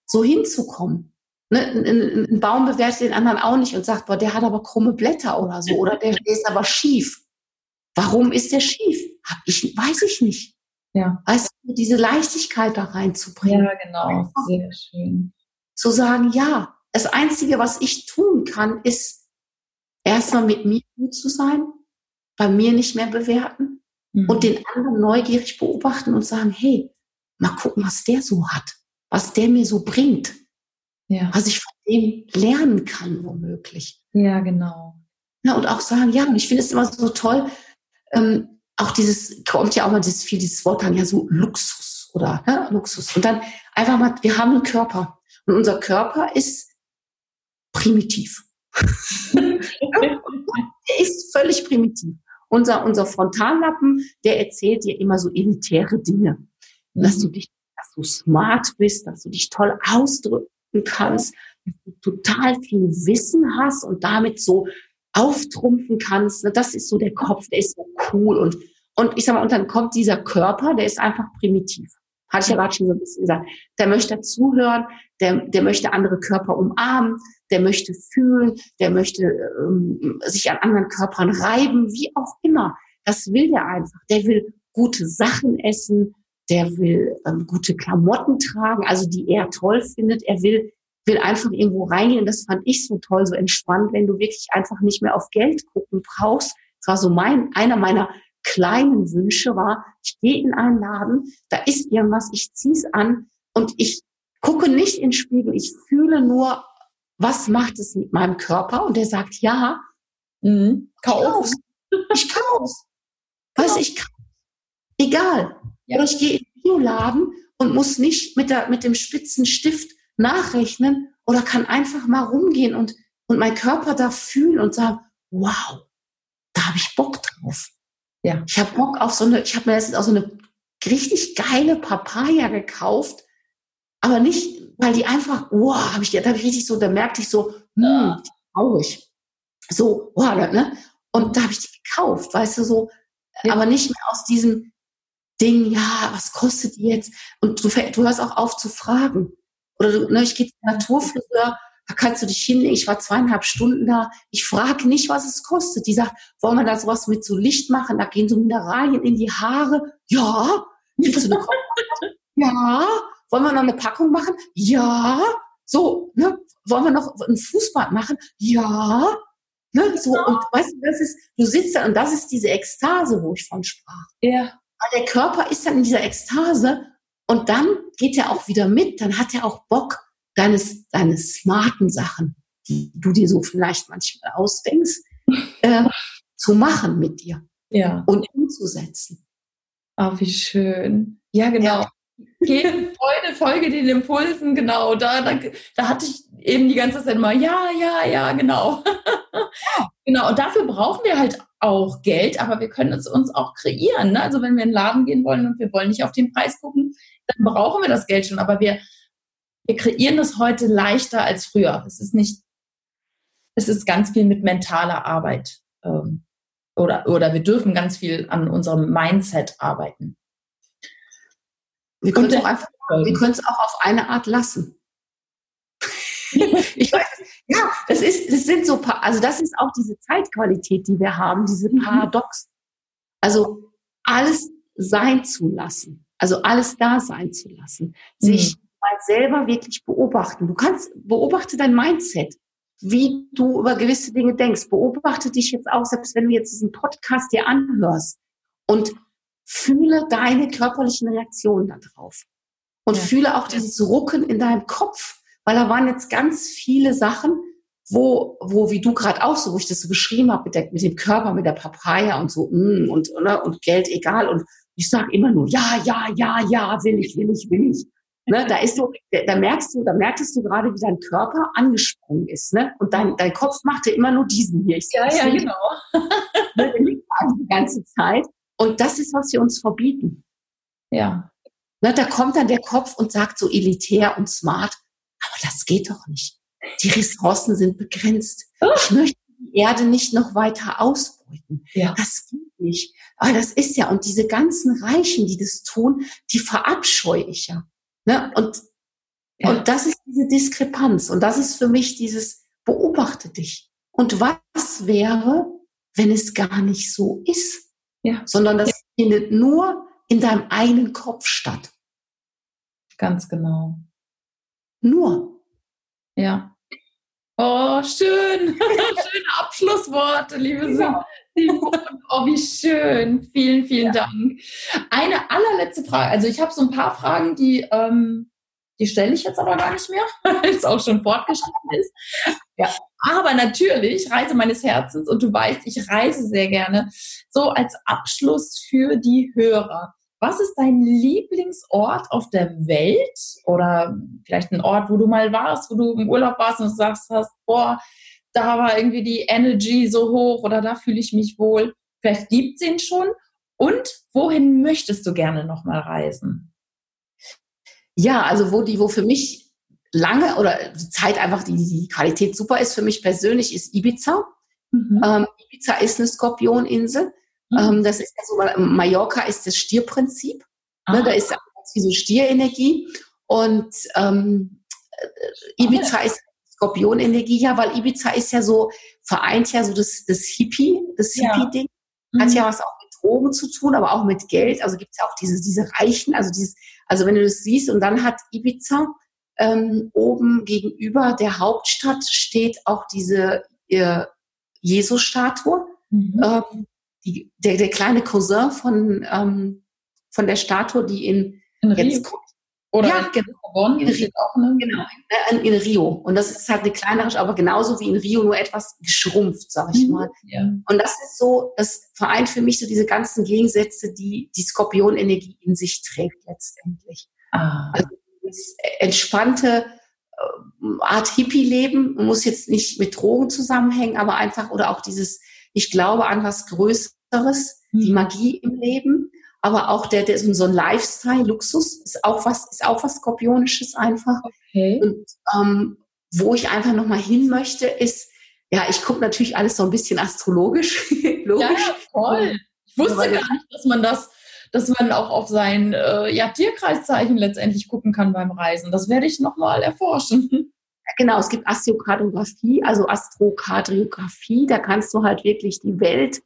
so hinzukommen. Ne, ein, ein, Baum bewertet den anderen auch nicht und sagt, boah, der hat aber krumme Blätter oder so. Oder der, der ist aber schief. Warum ist der schief? Hab ich, weiß ich nicht. Ja. Weißt du, diese Leichtigkeit da reinzubringen. Ja, genau. Sehr schön. Zu sagen, ja, das Einzige, was ich tun kann, ist erstmal mit mir gut zu sein, bei mir nicht mehr bewerten mhm. und den anderen neugierig beobachten und sagen, hey, mal gucken, was der so hat, was der mir so bringt, ja. was ich von dem lernen kann, womöglich. Ja, genau. Ja, und auch sagen, ja, und ich finde es immer so toll, ähm, auch dieses, kommt ja auch mal dieses viel, dieses Wort dann ja so Luxus oder ne, Luxus. Und dann einfach mal, wir haben einen Körper. Und unser Körper ist primitiv. Der ist völlig primitiv. Unser, unser Frontallappen, der erzählt dir immer so elitäre Dinge. Mhm. Dass du dich, dass du smart bist, dass du dich toll ausdrücken kannst, dass du total viel Wissen hast und damit so auftrumpfen kannst. Das ist so der Kopf, der ist so cool und, und ich sag mal, und dann kommt dieser Körper, der ist einfach primitiv. Hatte ich ja gerade schon so ein bisschen gesagt. Der möchte zuhören, der, der möchte andere Körper umarmen, der möchte fühlen, der möchte ähm, sich an anderen Körpern reiben, wie auch immer. Das will der einfach. Der will gute Sachen essen, der will ähm, gute Klamotten tragen, also die er toll findet. Er will will einfach irgendwo reingehen. Das fand ich so toll, so entspannt, wenn du wirklich einfach nicht mehr auf Geld gucken brauchst. Das war so mein, einer meiner kleinen Wünsche war, ich gehe in einen Laden, da ist irgendwas, ich zieh's an und ich gucke nicht in den Spiegel, ich fühle nur, was macht es mit meinem Körper? Und der sagt, ja, mhm. kauf. Ich kauf's. Weißt du, ich kauf. Egal. Ja. Oder ich gehe in den Bioladen und muss nicht mit, der, mit dem spitzen Stift nachrechnen oder kann einfach mal rumgehen und, und mein Körper da fühlen und sagen, wow, da habe ich Bock drauf. Ja. Ich habe Bock auf so eine, ich habe mir jetzt auch so eine richtig geile Papaya gekauft, aber nicht, weil die einfach, wow, habe ich, da habe ich richtig so, da merkte ich so, hm, traurig. So, wow, ne? Und da habe ich die gekauft, weißt du, so, ja. aber nicht mehr aus diesem Ding, ja, was kostet die jetzt? Und du, du hörst auch auf zu fragen. Oder du, ne, ich gehe zum Naturfriseur, da kannst du dich hinlegen. Ich war zweieinhalb Stunden da. Ich frage nicht, was es kostet. Die sagt, wollen wir da sowas mit so Licht machen? Da gehen so Mineralien in die Haare. Ja. Willst du eine Ja. Wollen wir noch eine Packung machen? Ja. So, ne? Wollen wir noch ein Fußbad machen? Ja. Ne? So, und weißt du, das ist, du sitzt da und das ist diese Ekstase, wo ich von sprach. Ja. Weil der Körper ist dann in dieser Ekstase und dann geht er auch wieder mit, dann hat er auch Bock, deine, deine smarten Sachen, die du dir so vielleicht manchmal ausdenkst, äh, zu machen mit dir. Ja. Und umzusetzen. Oh, wie schön. Ja, genau. Ja. Freude, folge den Impulsen, genau. Da, da, da hatte ich eben die ganze Zeit mal, ja, ja, ja, genau. genau, und dafür brauchen wir halt auch Geld, aber wir können es uns auch kreieren. Ne? Also wenn wir in den Laden gehen wollen und wir wollen nicht auf den Preis gucken, dann brauchen wir das Geld schon. Aber wir, wir kreieren das heute leichter als früher. Es ist nicht, es ist ganz viel mit mentaler Arbeit. Ähm, oder, oder wir dürfen ganz viel an unserem Mindset arbeiten. Wir können es auch einfach, wir können es auch auf eine Art lassen. ich weiß, ja, das ist, das sind so, also das ist auch diese Zeitqualität, die wir haben, diese mhm. Paradox. Also alles sein zu lassen, also alles da sein zu lassen, sich mhm. mal selber wirklich beobachten. Du kannst, beobachte dein Mindset, wie du über gewisse Dinge denkst. Beobachte dich jetzt auch, selbst wenn du jetzt diesen Podcast dir anhörst und fühle deine körperlichen Reaktionen darauf. Und ja. fühle auch dieses Rucken in deinem Kopf, weil da waren jetzt ganz viele Sachen, wo, wo wie du gerade auch so, wo ich das so beschrieben habe mit, der, mit dem Körper, mit der Papaya und so, mm, und, ne, und Geld egal. Und ich sage immer nur, ja, ja, ja, ja, will ich, will ich, will ich. Ne, da ist so, da merkst du, da merktest du gerade, wie dein Körper angesprungen ist, ne? Und dein, dein Kopf machte immer nur diesen hier. Ich ja, ja, genau. Ne, die ganze Zeit. Und das ist, was wir uns verbieten. Ja. Ne, da kommt dann der Kopf und sagt so elitär und smart, aber das geht doch nicht. Die Ressourcen sind begrenzt. Ich möchte die Erde nicht noch weiter ausbeuten. Ja. Das geht nicht. Aber das ist ja, und diese ganzen Reichen, die das tun, die verabscheue ich ja. Ne? Und, ja. und das ist diese Diskrepanz. Und das ist für mich dieses, beobachte dich. Und was wäre, wenn es gar nicht so ist? Ja. Sondern das ja. findet nur in deinem eigenen Kopf statt. Ganz genau. Nur. Ja. Oh, schön. Schöne Abschlussworte, liebe ja. Oh, wie schön. Vielen, vielen ja. Dank. Eine allerletzte Frage. Also ich habe so ein paar Fragen, die, ähm, die stelle ich jetzt aber gar nicht mehr, weil es auch schon fortgeschritten ist. Ja. Aber natürlich, Reise meines Herzens, und du weißt, ich reise sehr gerne, so als Abschluss für die Hörer. Was ist dein Lieblingsort auf der Welt oder vielleicht ein Ort, wo du mal warst, wo du im Urlaub warst und sagst hast, boah, da war irgendwie die Energy so hoch oder da fühle ich mich wohl. Vielleicht gibt es ihn schon. Und wohin möchtest du gerne nochmal reisen? Ja, also wo die, wo für mich lange oder die Zeit einfach die, die Qualität super ist für mich persönlich, ist Ibiza. Mhm. Ähm, Ibiza ist eine Skorpioninsel. Mhm. Ähm, das ist ja so, Mallorca ist das Stierprinzip. Ne, da ist ja wie so Stierenergie. Und ähm, äh, Ibiza ist Skorpionenergie, ja, weil Ibiza ist ja so, vereint ja so das, das Hippie, das Hippie-Ding. Hat mhm. ja was auch Drogen zu tun, aber auch mit Geld. Also gibt es ja auch diese, diese Reichen, also dieses, also wenn du das siehst, und dann hat Ibiza ähm, oben gegenüber der Hauptstadt steht auch diese äh, Jesus-Statue. Mhm. Ähm, die, der, der kleine Cousin von, ähm, von der Statue, die in, in jetzt Rio. Oder ja, genau. In, Rio, auch, ne? genau, in, in, Rio. Und das ist halt eine kleinere, aber genauso wie in Rio, nur etwas geschrumpft, sag ich mhm. mal. Ja. Und das ist so, das vereint für mich so diese ganzen Gegensätze, die die Skorpionenergie in sich trägt letztendlich. Ah. Also das entspannte äh, Art Hippie-Leben muss jetzt nicht mit Drogen zusammenhängen, aber einfach oder auch dieses, ich glaube an was Größeres, mhm. die Magie im Leben, aber auch der, der so ein Lifestyle, Luxus ist auch was, ist auch was Skorpionisches einfach. Okay. Und ähm, wo ich einfach nochmal hin möchte, ist, ja, ich gucke natürlich alles so ein bisschen astrologisch. Logisch. Ja, voll. Ich wusste gar nicht, dass man das dass man auch auf sein äh, ja, Tierkreiszeichen letztendlich gucken kann beim Reisen. Das werde ich nochmal erforschen. Genau, es gibt Astrokartografie, also Astrokardiografie, da kannst du halt wirklich die Welt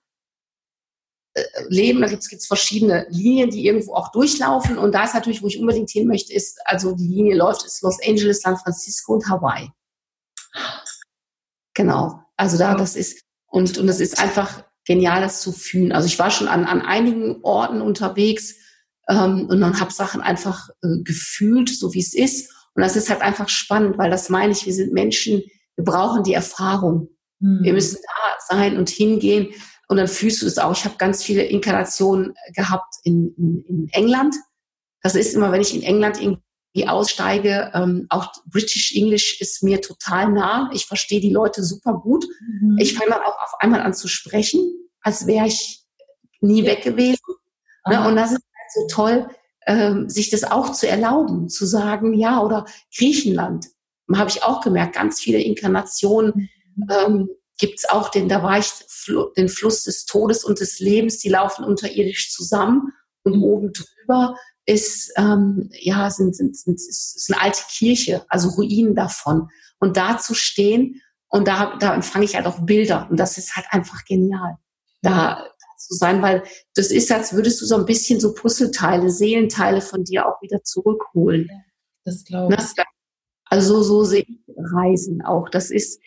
leben. Da gibt es verschiedene Linien, die irgendwo auch durchlaufen. Und da ist natürlich, wo ich unbedingt hin möchte, ist, also die Linie läuft, ist Los Angeles, San Francisco und Hawaii. Genau. Also da, das ist, und, und das ist einfach Geniales zu fühlen. Also ich war schon an, an einigen Orten unterwegs ähm, und dann habe Sachen einfach äh, gefühlt, so wie es ist. Und das ist halt einfach spannend, weil das meine ich, wir sind Menschen, wir brauchen die Erfahrung. Mhm. Wir müssen da sein und hingehen. Und dann fühlst du es auch. Ich habe ganz viele Inkarnationen gehabt in, in, in England. das ist immer, wenn ich in England irgendwie aussteige, ähm, auch British English ist mir total nah. Ich verstehe die Leute super gut. Mhm. Ich fange dann auch auf einmal an zu sprechen, als wäre ich nie ja. weg gewesen. Ne? Und das ist halt so toll, ähm, sich das auch zu erlauben, zu sagen, ja, oder Griechenland, habe ich auch gemerkt, ganz viele Inkarnationen mhm. ähm, gibt es auch, denn da war ich den Fluss des Todes und des Lebens, die laufen unterirdisch zusammen und oben drüber ist ähm, ja sind, sind, sind, ist eine alte Kirche, also Ruinen davon. Und da zu stehen und da, da empfange ich halt auch Bilder und das ist halt einfach genial, da, da zu sein, weil das ist, als würdest du so ein bisschen so Puzzleteile, Seelenteile von dir auch wieder zurückholen. Das glaube ich. Also so sehe ich Reisen auch. Das ist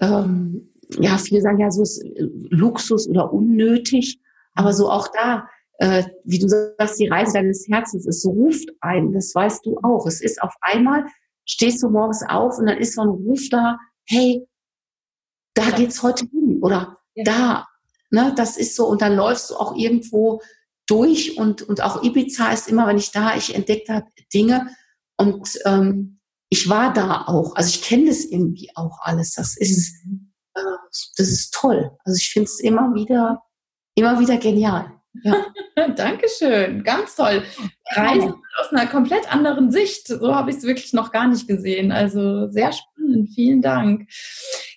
ähm, ja, viele sagen ja, so ist äh, Luxus oder unnötig, aber so auch da, äh, wie du sagst, die Reise deines Herzens, es ruft ein, das weißt du auch. Es ist auf einmal, stehst du morgens auf und dann ist so ein Ruf da, hey, da geht's heute hin oder ja. da, ne, das ist so und dann läufst du auch irgendwo durch und, und auch Ibiza ist immer, wenn ich da, ich entdecke da Dinge und ähm, ich war da auch, also ich kenne das irgendwie auch alles. Das ist, mhm. Äh, das ist toll. Also ich finde es immer wieder, immer wieder genial. Ja. Dankeschön, ganz toll. Reisen aus einer komplett anderen Sicht. So habe ich es wirklich noch gar nicht gesehen. Also sehr spannend. Vielen Dank.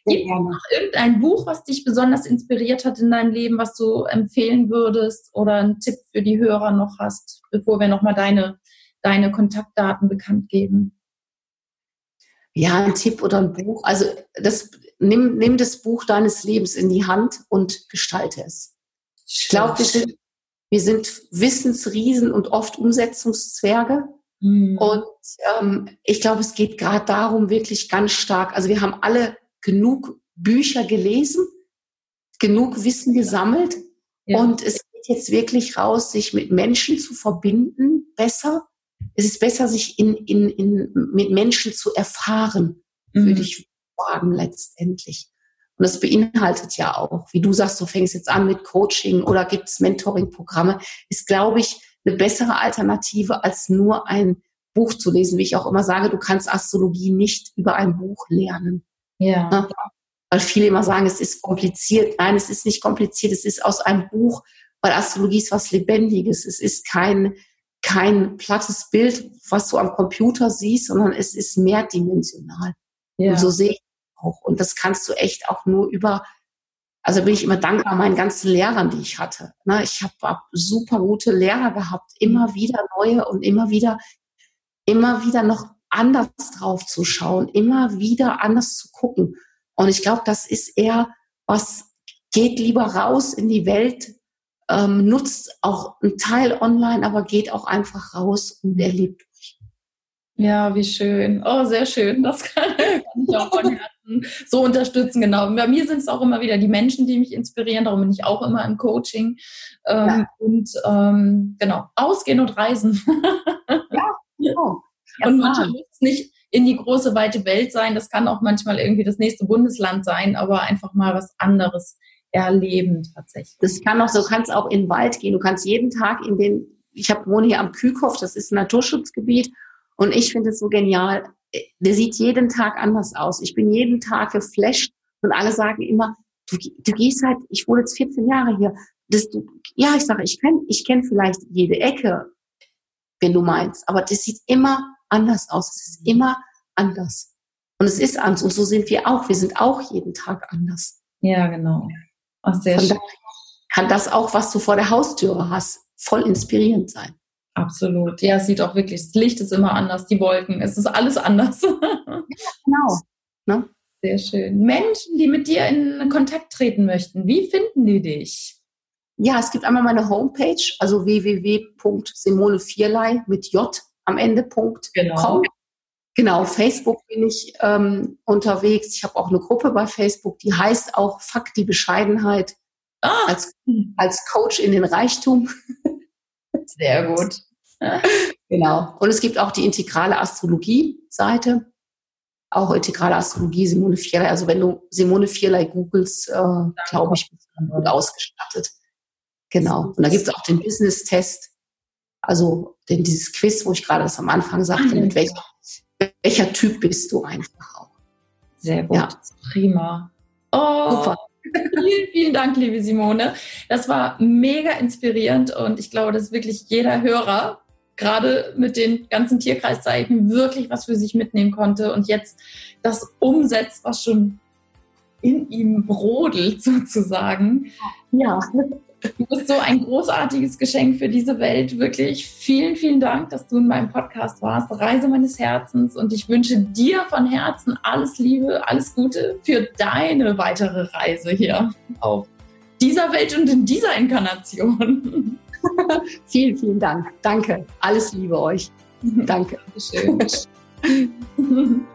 Gibt es noch irgendein Buch, was dich besonders inspiriert hat in deinem Leben, was du empfehlen würdest oder einen Tipp für die Hörer noch hast, bevor wir nochmal deine, deine Kontaktdaten bekannt geben? Ja, ein Tipp oder ein Buch. Also das nimm, nimm das Buch deines Lebens in die Hand und gestalte es. Ich glaube, wir sind, wir sind Wissensriesen und oft Umsetzungszwerge. Mhm. Und ähm, ich glaube, es geht gerade darum, wirklich ganz stark, also wir haben alle genug Bücher gelesen, genug Wissen gesammelt ja. und es geht jetzt wirklich raus, sich mit Menschen zu verbinden, besser. Es ist besser, sich in, in, in, mit Menschen zu erfahren, mhm. würde ich Fragen letztendlich. Und das beinhaltet ja auch, wie du sagst, du fängst jetzt an mit Coaching oder gibt es Mentoring-Programme, ist, glaube ich, eine bessere Alternative, als nur ein Buch zu lesen. Wie ich auch immer sage, du kannst Astrologie nicht über ein Buch lernen. Ja. Ne? Weil viele immer sagen, es ist kompliziert. Nein, es ist nicht kompliziert. Es ist aus einem Buch, weil Astrologie ist was Lebendiges. Es ist kein, kein plattes Bild, was du am Computer siehst, sondern es ist mehrdimensional. Ja. Und so sehe ich auch. Und das kannst du echt auch nur über, also bin ich immer dankbar meinen ganzen Lehrern, die ich hatte. Ne, ich habe super gute Lehrer gehabt, immer mhm. wieder neue und immer wieder, immer wieder noch anders drauf zu schauen, immer wieder anders zu gucken. Und ich glaube, das ist eher was, geht lieber raus in die Welt, ähm, nutzt auch einen Teil online, aber geht auch einfach raus und erlebt euch. Ja, wie schön. Oh, sehr schön. Das kann, kann ich auch von Herzen so unterstützen. Genau. Bei mir sind es auch immer wieder die Menschen, die mich inspirieren. Darum bin ich auch immer im Coaching. Ähm, ja. Und ähm, genau, ausgehen und reisen. ja, genau. Ja, und manchmal muss es nicht in die große, weite Welt sein. Das kann auch manchmal irgendwie das nächste Bundesland sein, aber einfach mal was anderes erleben tatsächlich. Das kann auch, so, du kannst auch in den Wald gehen. Du kannst jeden Tag in den, ich habe wohne hier am Kühlkopf, das ist ein Naturschutzgebiet und ich finde es so genial. Der sieht jeden Tag anders aus. Ich bin jeden Tag geflasht und alle sagen immer, du, du gehst halt, ich wohne jetzt 14 Jahre hier. Das, du, ja, ich sage, ich kenne ich kenn vielleicht jede Ecke, wenn du meinst, aber das sieht immer anders aus. Es ist immer anders. Und es ist anders. Und so sind wir auch. Wir sind auch jeden Tag anders. Ja, genau. Ach, sehr Von schön. Kann das auch, was du vor der Haustüre hast, voll inspirierend sein. Absolut. Ja, es sieht auch wirklich, das Licht ist immer anders, die Wolken, es ist alles anders. Ja, genau. Ne? Sehr schön. Menschen, die mit dir in Kontakt treten möchten, wie finden die dich? Ja, es gibt einmal meine Homepage, also www.simonevierlei mit J am Ende.com. Genau. Genau, Facebook bin ich ähm, unterwegs. Ich habe auch eine Gruppe bei Facebook, die heißt auch Fuck die Bescheidenheit ah. als, als Coach in den Reichtum. Sehr gut. genau. Und es gibt auch die integrale Astrologie-Seite. Auch integrale Astrologie, Simone Vierlei. Also wenn du Simone Vierlei googelst, äh, glaube ich, bist du gut ausgestattet. Genau. Und da gibt es auch den Business-Test. Also denn dieses Quiz, wo ich gerade das am Anfang sagte, mit welcher, welcher Typ bist du einfach auch. Sehr gut, ja. prima. Oh, Super. vielen, vielen Dank, liebe Simone. Das war mega inspirierend und ich glaube, dass wirklich jeder Hörer gerade mit den ganzen Tierkreiszeichen wirklich was für sich mitnehmen konnte und jetzt das umsetzt, was schon in ihm brodelt sozusagen. Ja. Du bist so ein großartiges Geschenk für diese Welt. Wirklich vielen, vielen Dank, dass du in meinem Podcast warst. Reise meines Herzens. Und ich wünsche dir von Herzen alles Liebe, alles Gute für deine weitere Reise hier auf dieser Welt und in dieser Inkarnation. vielen, vielen Dank. Danke. Alles Liebe euch. Danke. Dankeschön.